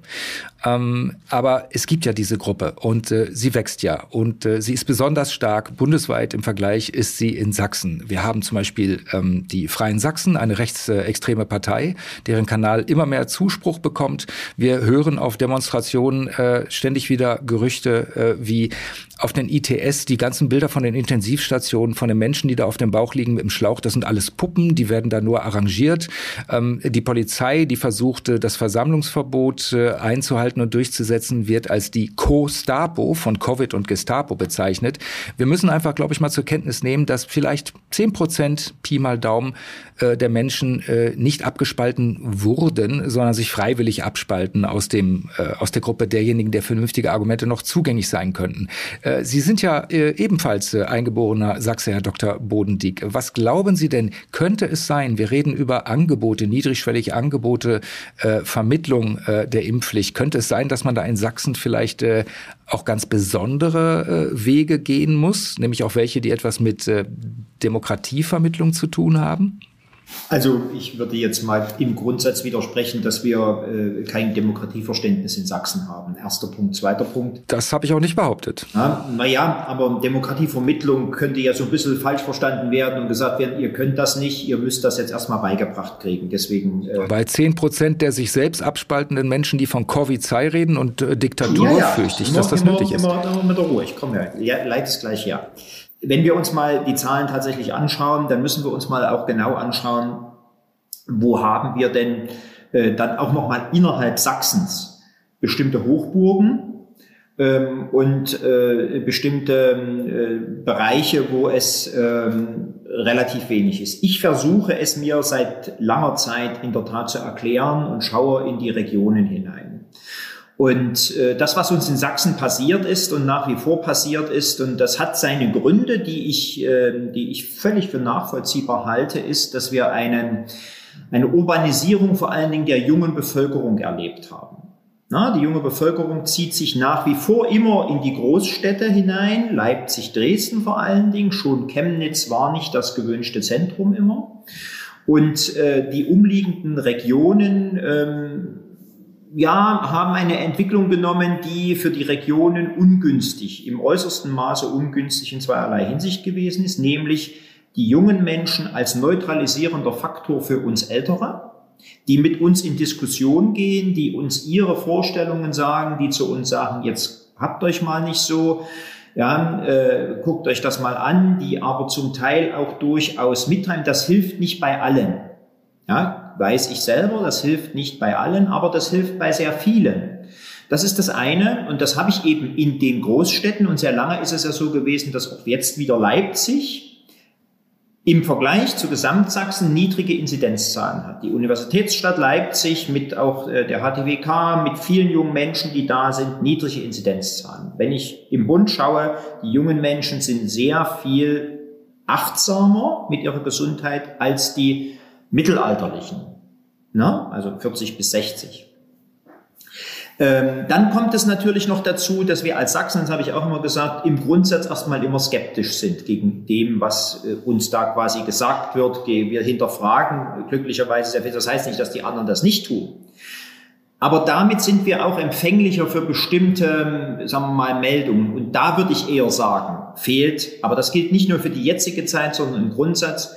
Speaker 2: Ähm, aber es gibt ja diese Gruppe und äh, sie wächst ja und äh, sie ist besonders stark. Bundesweit im Vergleich ist sie in Sachsen. Wir haben zum Beispiel ähm, die Freien Sachsen, eine rechtsextreme Partei, deren Kanal immer mehr Zuspruch bekommt. Wir hören auf Demonstrationen äh, ständig wieder Gerüchte äh, wie auf den ITS, die ganzen Bilder von den Intensivstationen, von den Menschen, die da auf dem Bauch liegen mit dem Schlauch, das sind alles Puppen, die werden da nur arrangiert. Ähm, die Polizei, die versuchte, das Versammlungsverbot äh, einzuhalten und durchzusetzen, wird als die Co-Stapo von Covid und Gestapo bezeichnet. Wir müssen einfach, glaube ich, mal zur Kenntnis nehmen, dass vielleicht zehn Prozent Pi mal Daumen äh, der Menschen äh, nicht abgespalten wurden, sondern sich freiwillig abspalten aus dem äh, aus der Gruppe derjenigen, der vernünftige Argumente noch zugänglich sein könnten. Äh, Sie sind ja äh, ebenfalls äh, eingeborener Sachse, Herr Dr. Bodendieck. Was glauben Sie denn, könnte es sein, wir reden über Angebote, niedrigschwellige Angebote, Vermittlung der Impfpflicht. Könnte es sein, dass man da in Sachsen vielleicht auch ganz besondere Wege gehen muss, nämlich auch welche, die etwas mit Demokratievermittlung zu tun haben?
Speaker 3: Also ich würde jetzt mal im Grundsatz widersprechen, dass wir äh, kein Demokratieverständnis in Sachsen haben. Erster Punkt. Zweiter Punkt.
Speaker 2: Das habe ich auch nicht behauptet.
Speaker 3: Ja, naja, aber Demokratievermittlung könnte ja so ein bisschen falsch verstanden werden und gesagt werden, ihr könnt das nicht, ihr müsst das jetzt erstmal beigebracht kriegen. Deswegen.
Speaker 2: Äh, Bei zehn Prozent der sich selbst abspaltenden Menschen, die von Covid-2 reden und äh, Diktatur,
Speaker 3: ja, ja.
Speaker 2: fürchte ich, dass das immer, nötig ist.
Speaker 3: Immer, immer mit der Ruhe. Ich komme ja. ja leid ist gleich ja. Wenn wir uns mal die Zahlen tatsächlich anschauen, dann müssen wir uns mal auch genau anschauen, wo haben wir denn äh, dann auch nochmal innerhalb Sachsens bestimmte Hochburgen ähm, und äh, bestimmte äh, Bereiche, wo es ähm, relativ wenig ist. Ich versuche es mir seit langer Zeit in der Tat zu erklären und schaue in die Regionen hinein. Und äh, das, was uns in Sachsen passiert ist und nach wie vor passiert ist, und das hat seine Gründe, die ich, äh, die ich völlig für nachvollziehbar halte, ist, dass wir einen, eine Urbanisierung vor allen Dingen der jungen Bevölkerung erlebt haben. Na, die junge Bevölkerung zieht sich nach wie vor immer in die Großstädte hinein, Leipzig, Dresden vor allen Dingen, schon Chemnitz war nicht das gewünschte Zentrum immer. Und äh, die umliegenden Regionen ähm, ja, haben eine Entwicklung genommen, die für die Regionen ungünstig, im äußersten Maße ungünstig in zweierlei Hinsicht gewesen ist, nämlich die jungen Menschen als neutralisierender Faktor für uns Ältere, die mit uns in Diskussion gehen, die uns ihre Vorstellungen sagen, die zu uns sagen, jetzt habt euch mal nicht so, Ja, äh, guckt euch das mal an, die aber zum Teil auch durchaus mitteilen. Das hilft nicht bei allen. Ja, weiß ich selber, das hilft nicht bei allen, aber das hilft bei sehr vielen. Das ist das eine und das habe ich eben in den Großstädten und sehr lange ist es ja so gewesen, dass auch jetzt wieder Leipzig im Vergleich zu Gesamtsachsen niedrige Inzidenzzahlen hat. Die Universitätsstadt Leipzig mit auch äh, der HTWK, mit vielen jungen Menschen, die da sind, niedrige Inzidenzzahlen. Wenn ich im Bund schaue, die jungen Menschen sind sehr viel achtsamer mit ihrer Gesundheit als die mittelalterlichen, ne? also 40 bis 60. Ähm, dann kommt es natürlich noch dazu, dass wir als Sachsen, das habe ich auch immer gesagt, im Grundsatz erstmal immer skeptisch sind gegen dem, was äh, uns da quasi gesagt wird. Wir hinterfragen glücklicherweise sehr viel. Das heißt nicht, dass die anderen das nicht tun. Aber damit sind wir auch empfänglicher für bestimmte, sagen wir mal, Meldungen. Und da würde ich eher sagen, fehlt, aber das gilt nicht nur für die jetzige Zeit, sondern im Grundsatz,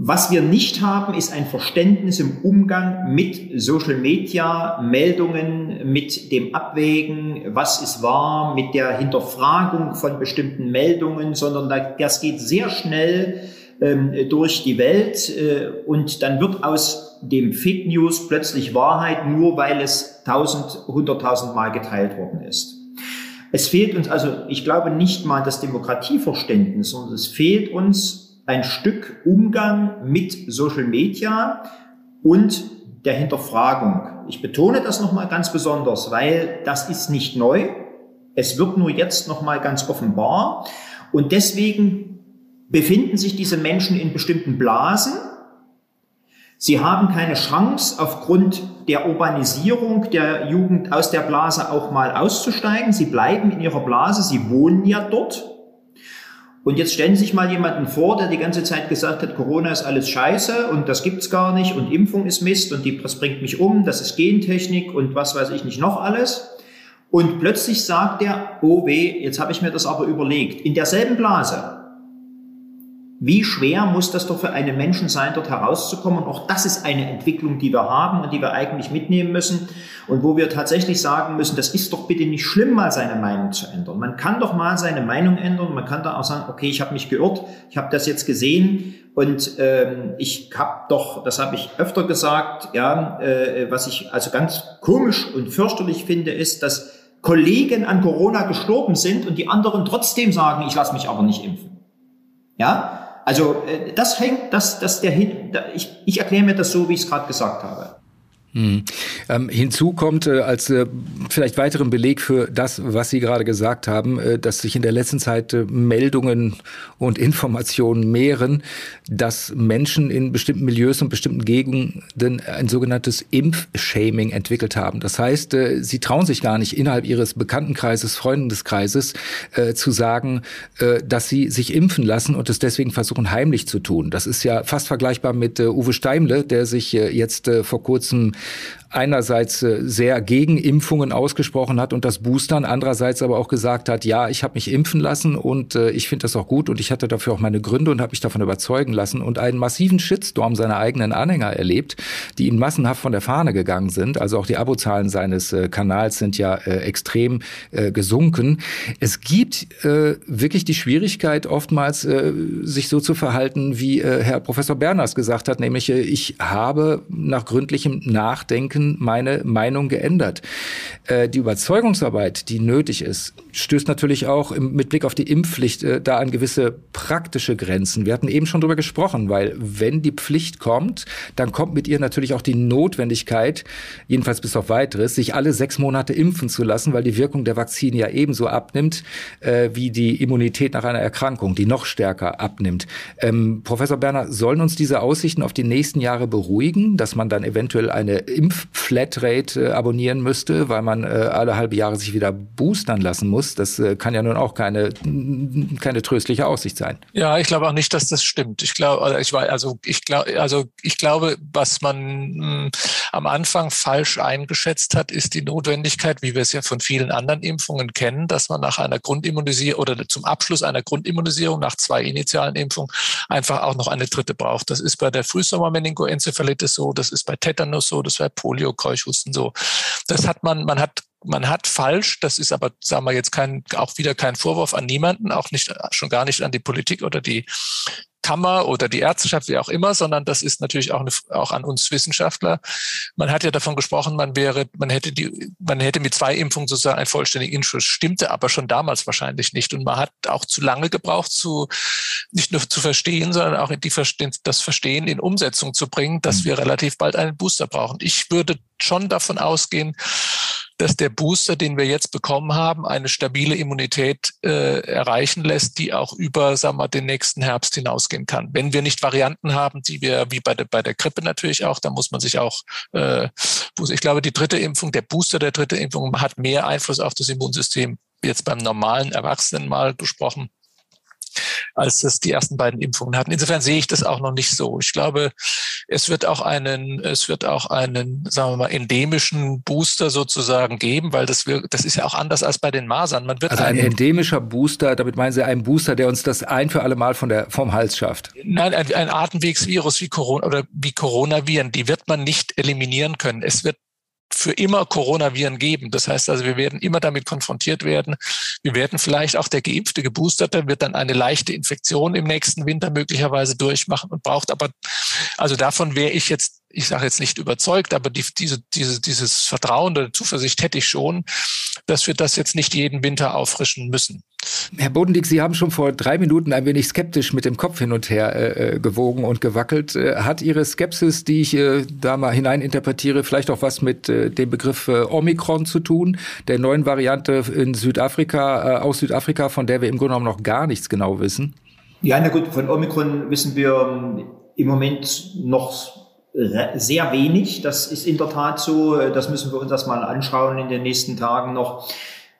Speaker 3: was wir nicht haben, ist ein Verständnis im Umgang mit Social Media, Meldungen, mit dem Abwägen, was ist wahr, mit der Hinterfragung von bestimmten Meldungen, sondern das geht sehr schnell ähm, durch die Welt äh, und dann wird aus dem Fake News plötzlich Wahrheit, nur weil es tausend, hunderttausend Mal geteilt worden ist. Es fehlt uns also, ich glaube nicht mal das Demokratieverständnis, sondern es fehlt uns ein Stück Umgang mit Social Media und der Hinterfragung. Ich betone das nochmal ganz besonders, weil das ist nicht neu. Es wird nur jetzt nochmal ganz offenbar. Und deswegen befinden sich diese Menschen in bestimmten Blasen. Sie haben keine Chance, aufgrund der Urbanisierung der Jugend aus der Blase auch mal auszusteigen. Sie bleiben in ihrer Blase, sie wohnen ja dort. Und jetzt stellen Sie sich mal jemanden vor, der die ganze Zeit gesagt hat, Corona ist alles scheiße und das gibt's gar nicht und Impfung ist Mist und die, das bringt mich um, das ist Gentechnik und was weiß ich nicht noch alles. Und plötzlich sagt er, oh weh, jetzt habe ich mir das aber überlegt. In derselben Blase wie schwer muss das doch für einen Menschen sein, dort herauszukommen? Auch das ist eine Entwicklung, die wir haben und die wir eigentlich mitnehmen müssen und wo wir tatsächlich sagen müssen, das ist doch bitte nicht schlimm, mal seine Meinung zu ändern. Man kann doch mal seine Meinung ändern. Man kann da auch sagen, okay, ich habe mich geirrt, ich habe das jetzt gesehen und ähm, ich habe doch, das habe ich öfter gesagt, ja, äh, was ich also ganz komisch und fürchterlich finde, ist, dass Kollegen an Corona gestorben sind und die anderen trotzdem sagen, ich lasse mich aber nicht impfen. Ja, also äh, das hängt, das, das der, ich, ich erkläre mir das so, wie ich es gerade gesagt habe.
Speaker 2: Hm. Ähm, hinzu kommt äh, als äh, vielleicht weiteren Beleg für das, was Sie gerade gesagt haben, äh, dass sich in der letzten Zeit äh, Meldungen und Informationen mehren, dass Menschen in bestimmten Milieus und bestimmten Gegenden ein sogenanntes Impfshaming entwickelt haben. Das heißt, äh, sie trauen sich gar nicht innerhalb ihres Bekanntenkreises, Freundeskreises äh, zu sagen, dass sie sich impfen lassen und es deswegen versuchen heimlich zu tun. Das ist ja fast vergleichbar mit Uwe Steimle, der sich jetzt vor kurzem einerseits äh, sehr gegen Impfungen ausgesprochen hat und das Boostern, andererseits aber auch gesagt hat, ja, ich habe mich impfen lassen und äh, ich finde das auch gut und ich hatte dafür auch meine Gründe und habe mich davon überzeugen lassen und einen massiven Shitstorm seiner eigenen Anhänger erlebt, die ihm massenhaft von der Fahne gegangen sind. Also auch die Abozahlen seines äh, Kanals sind ja äh, extrem äh, gesunken. Es gibt äh, wirklich die Schwierigkeit oftmals, äh, sich so zu verhalten, wie äh, Herr Professor Berners gesagt hat, nämlich äh, ich habe nach gründlichem Nachdenken Denken meine Meinung geändert. Äh, die Überzeugungsarbeit, die nötig ist, stößt natürlich auch im, mit Blick auf die Impfpflicht äh, da an gewisse praktische Grenzen. Wir hatten eben schon drüber gesprochen, weil wenn die Pflicht kommt, dann kommt mit ihr natürlich auch die Notwendigkeit, jedenfalls bis auf weiteres, sich alle sechs Monate impfen zu lassen, weil die Wirkung der Vakzine ja ebenso abnimmt äh, wie die Immunität nach einer Erkrankung, die noch stärker abnimmt. Ähm, Professor Berner, sollen uns diese Aussichten auf die nächsten Jahre beruhigen, dass man dann eventuell eine Impf-Flatrate äh, abonnieren müsste, weil man äh, alle halbe Jahre sich wieder boostern lassen muss? Das äh, kann ja nun auch keine, keine tröstliche Aussicht sein.
Speaker 4: Ja, ich glaube auch nicht, dass das stimmt. Ich glaube, ich war, also ich glaube, also ich glaube, was man mh, hm, am Anfang falsch eingeschätzt hat, ist die Notwendigkeit, wie wir es ja von vielen anderen Impfungen kennen, dass man nach einer Grundimmunisierung oder zum Abschluss einer Grundimmunisierung nach zwei initialen Impfungen einfach auch noch eine dritte braucht. Das ist bei der Frühsommermeningoenzephalitis so, das ist bei Tetanus so, das bei Polio, Keuchhusten so. Das hat man, man hat man hat falsch, das ist aber, sagen wir jetzt kein, auch wieder kein Vorwurf an niemanden, auch nicht, schon gar nicht an die Politik oder die Kammer oder die Ärzteschaft, wie auch immer, sondern das ist natürlich auch, eine, auch an uns Wissenschaftler. Man hat ja davon gesprochen, man wäre, man hätte die, man hätte mit zwei Impfungen sozusagen einen vollständigen Impfschutz. Stimmte aber schon damals wahrscheinlich nicht. Und man hat auch zu lange gebraucht, zu, nicht nur zu verstehen, sondern auch die, das Verstehen in Umsetzung zu bringen, dass mhm. wir relativ bald einen Booster brauchen. Ich würde schon davon ausgehen, dass der Booster, den wir jetzt bekommen haben, eine stabile Immunität äh, erreichen lässt, die auch über sagen wir, den nächsten Herbst hinausgehen kann. Wenn wir nicht Varianten haben, die wir wie bei der, bei der Grippe natürlich auch, da muss man sich auch, äh, ich glaube, die dritte Impfung, der Booster der dritte Impfung hat mehr Einfluss auf das Immunsystem jetzt beim normalen Erwachsenen mal besprochen als das die ersten beiden Impfungen hatten. Insofern sehe ich das auch noch nicht so. Ich glaube, es wird auch einen, es wird auch einen, sagen wir mal, endemischen Booster sozusagen geben, weil das, wir, das ist ja auch anders als bei den Masern. Man wird
Speaker 2: also ein endemischer Booster, damit meinen Sie einen Booster, der uns das ein für alle Mal von der, vom Hals schafft?
Speaker 4: Nein, ein, ein Atemwegsvirus wie Corona oder wie Coronaviren, die wird man nicht eliminieren können. Es wird für immer Coronaviren geben. Das heißt also, wir werden immer damit konfrontiert werden. Wir werden vielleicht auch der geimpfte, geboosterte wird dann eine leichte Infektion im nächsten Winter möglicherweise durchmachen und braucht aber, also davon wäre ich jetzt ich sage jetzt nicht überzeugt, aber die, diese, diese, dieses Vertrauen oder Zuversicht hätte ich schon, dass wir das jetzt nicht jeden Winter auffrischen müssen.
Speaker 2: Herr Bodendieck, Sie haben schon vor drei Minuten ein wenig skeptisch mit dem Kopf hin und her äh, äh gewogen und gewackelt. Äh, hat Ihre Skepsis, die ich äh, da mal hineininterpretiere, vielleicht auch was mit äh, dem Begriff äh, Omikron zu tun, der neuen Variante in Südafrika, aus Südafrika, von der wir im Grunde genommen noch gar nichts genau wissen?
Speaker 3: Ja, na gut, von Omikron wissen wir ähm, im Moment noch sehr wenig. Das ist in der Tat so. Das müssen wir uns das mal anschauen in den nächsten Tagen noch.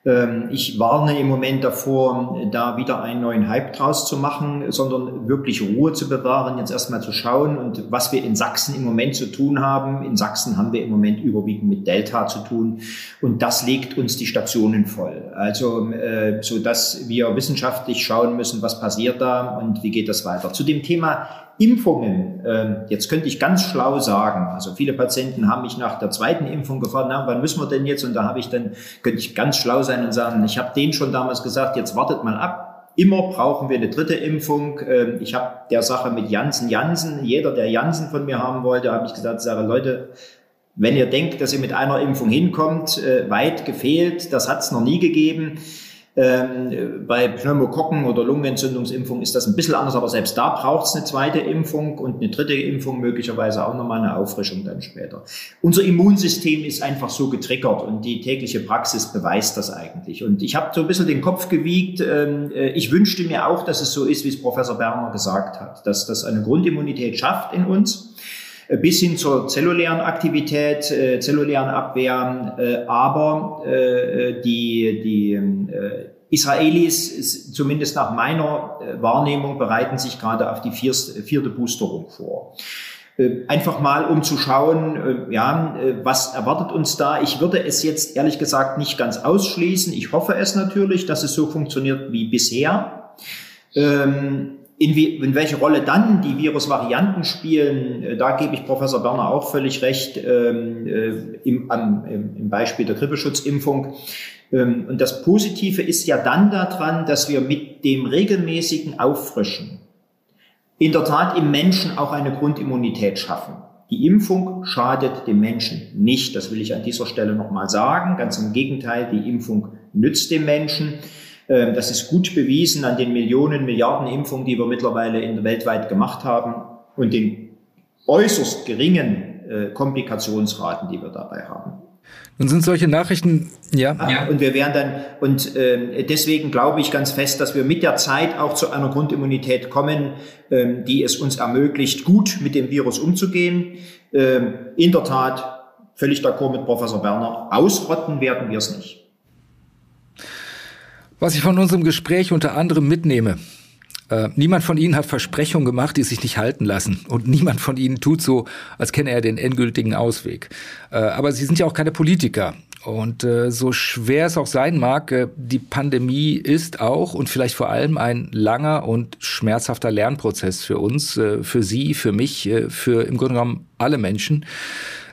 Speaker 3: Ähm, ich warne im Moment davor, da wieder einen neuen Hype draus zu machen, sondern wirklich Ruhe zu bewahren, jetzt erstmal zu schauen und was wir in Sachsen im Moment zu tun haben. In Sachsen haben wir im Moment überwiegend mit Delta zu tun und das legt uns die Stationen voll. Also, äh, so dass wir wissenschaftlich schauen müssen, was passiert da und wie geht das weiter. Zu dem Thema Impfungen, äh, jetzt könnte ich ganz schlau sagen, also viele Patienten haben mich nach der zweiten Impfung gefragt, na, wann müssen wir denn jetzt? Und da habe ich dann, könnte ich ganz schlau sein und sagen, ich habe denen schon damals gesagt, jetzt wartet mal ab. Immer brauchen wir eine dritte Impfung. Ähm, ich habe der Sache mit Janssen, Janssen, jeder, der Janssen von mir haben wollte, habe ich gesagt, sage, Leute, wenn ihr denkt, dass ihr mit einer Impfung hinkommt, äh, weit gefehlt, das hat es noch nie gegeben. Ähm, bei Pneumokokken oder Lungenentzündungsimpfung ist das ein bisschen anders, aber selbst da braucht es eine zweite Impfung und eine dritte Impfung, möglicherweise auch nochmal eine Auffrischung dann später. Unser Immunsystem ist einfach so getriggert und die tägliche Praxis beweist das eigentlich. Und ich habe so ein bisschen den Kopf gewiegt. Ähm, äh, ich wünschte mir auch, dass es so ist, wie es Professor Berner gesagt hat, dass das eine Grundimmunität schafft in uns äh, bis hin zur zellulären Aktivität, äh, zellulären Abwehr, äh, aber äh, die, die äh, Israelis, zumindest nach meiner äh, Wahrnehmung, bereiten sich gerade auf die vierte Boosterung vor. Äh, einfach mal, um zu schauen, ja, was erwartet uns da? Ich würde es jetzt ehrlich gesagt nicht ganz ausschließen. Ich hoffe es natürlich, dass es so funktioniert wie bisher. Ähm, in, wie, in welche Rolle dann die Virusvarianten spielen, äh, da gebe ich Professor Berner auch völlig recht, ähm, äh, im, im Beispiel der Grippeschutzimpfung. Ähm, und das Positive ist ja dann daran, dass wir mit dem regelmäßigen Auffrischen in der Tat im Menschen auch eine Grundimmunität schaffen. Die Impfung schadet dem Menschen nicht, das will ich an dieser Stelle nochmal sagen. Ganz im Gegenteil, die Impfung nützt dem Menschen. Ähm, das ist gut bewiesen an den Millionen, Milliarden Impfungen, die wir mittlerweile in der weltweit gemacht haben und den äußerst geringen äh, Komplikationsraten, die wir dabei haben.
Speaker 2: Nun sind solche Nachrichten, ja.
Speaker 3: ja. Und wir werden dann, und äh, deswegen glaube ich ganz fest, dass wir mit der Zeit auch zu einer Grundimmunität kommen, ähm, die es uns ermöglicht, gut mit dem Virus umzugehen. Ähm, in der Tat, völlig d'accord mit Professor Berner, ausrotten werden wir es nicht.
Speaker 2: Was ich von unserem Gespräch unter anderem mitnehme, äh, niemand von Ihnen hat Versprechungen gemacht, die sich nicht halten lassen. Und niemand von Ihnen tut so, als kenne er den endgültigen Ausweg. Äh, aber Sie sind ja auch keine Politiker. Und äh, so schwer es auch sein mag, äh, die Pandemie ist auch und vielleicht vor allem ein langer und schmerzhafter Lernprozess für uns, äh, für Sie, für mich, äh, für im Grunde genommen alle Menschen.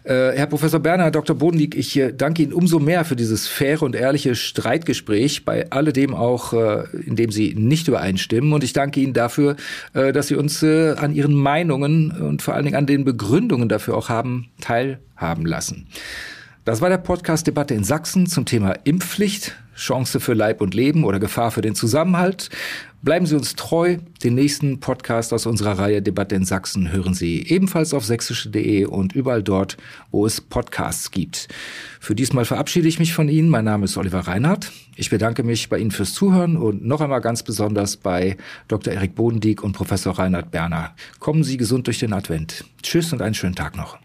Speaker 2: Äh, Herr Professor Berner, Herr Dr. Bodendieck, ich äh, danke Ihnen umso mehr für dieses faire und ehrliche Streitgespräch, bei alledem auch, äh, in dem Sie nicht übereinstimmen. Und ich danke Ihnen dafür, dass Sie uns an Ihren Meinungen und vor allen Dingen an den Begründungen dafür auch haben teilhaben lassen. Das war der Podcast Debatte in Sachsen zum Thema Impfpflicht, Chance für Leib und Leben oder Gefahr für den Zusammenhalt. Bleiben Sie uns treu. Den nächsten Podcast aus unserer Reihe Debatte in Sachsen hören Sie ebenfalls auf sächsische.de und überall dort, wo es Podcasts gibt. Für diesmal verabschiede ich mich von Ihnen. Mein Name ist Oliver Reinhardt. Ich bedanke mich bei Ihnen fürs Zuhören und noch einmal ganz besonders bei Dr. Erik Bodendieck und Professor Reinhard Berner. Kommen Sie gesund durch den Advent. Tschüss und einen schönen Tag noch.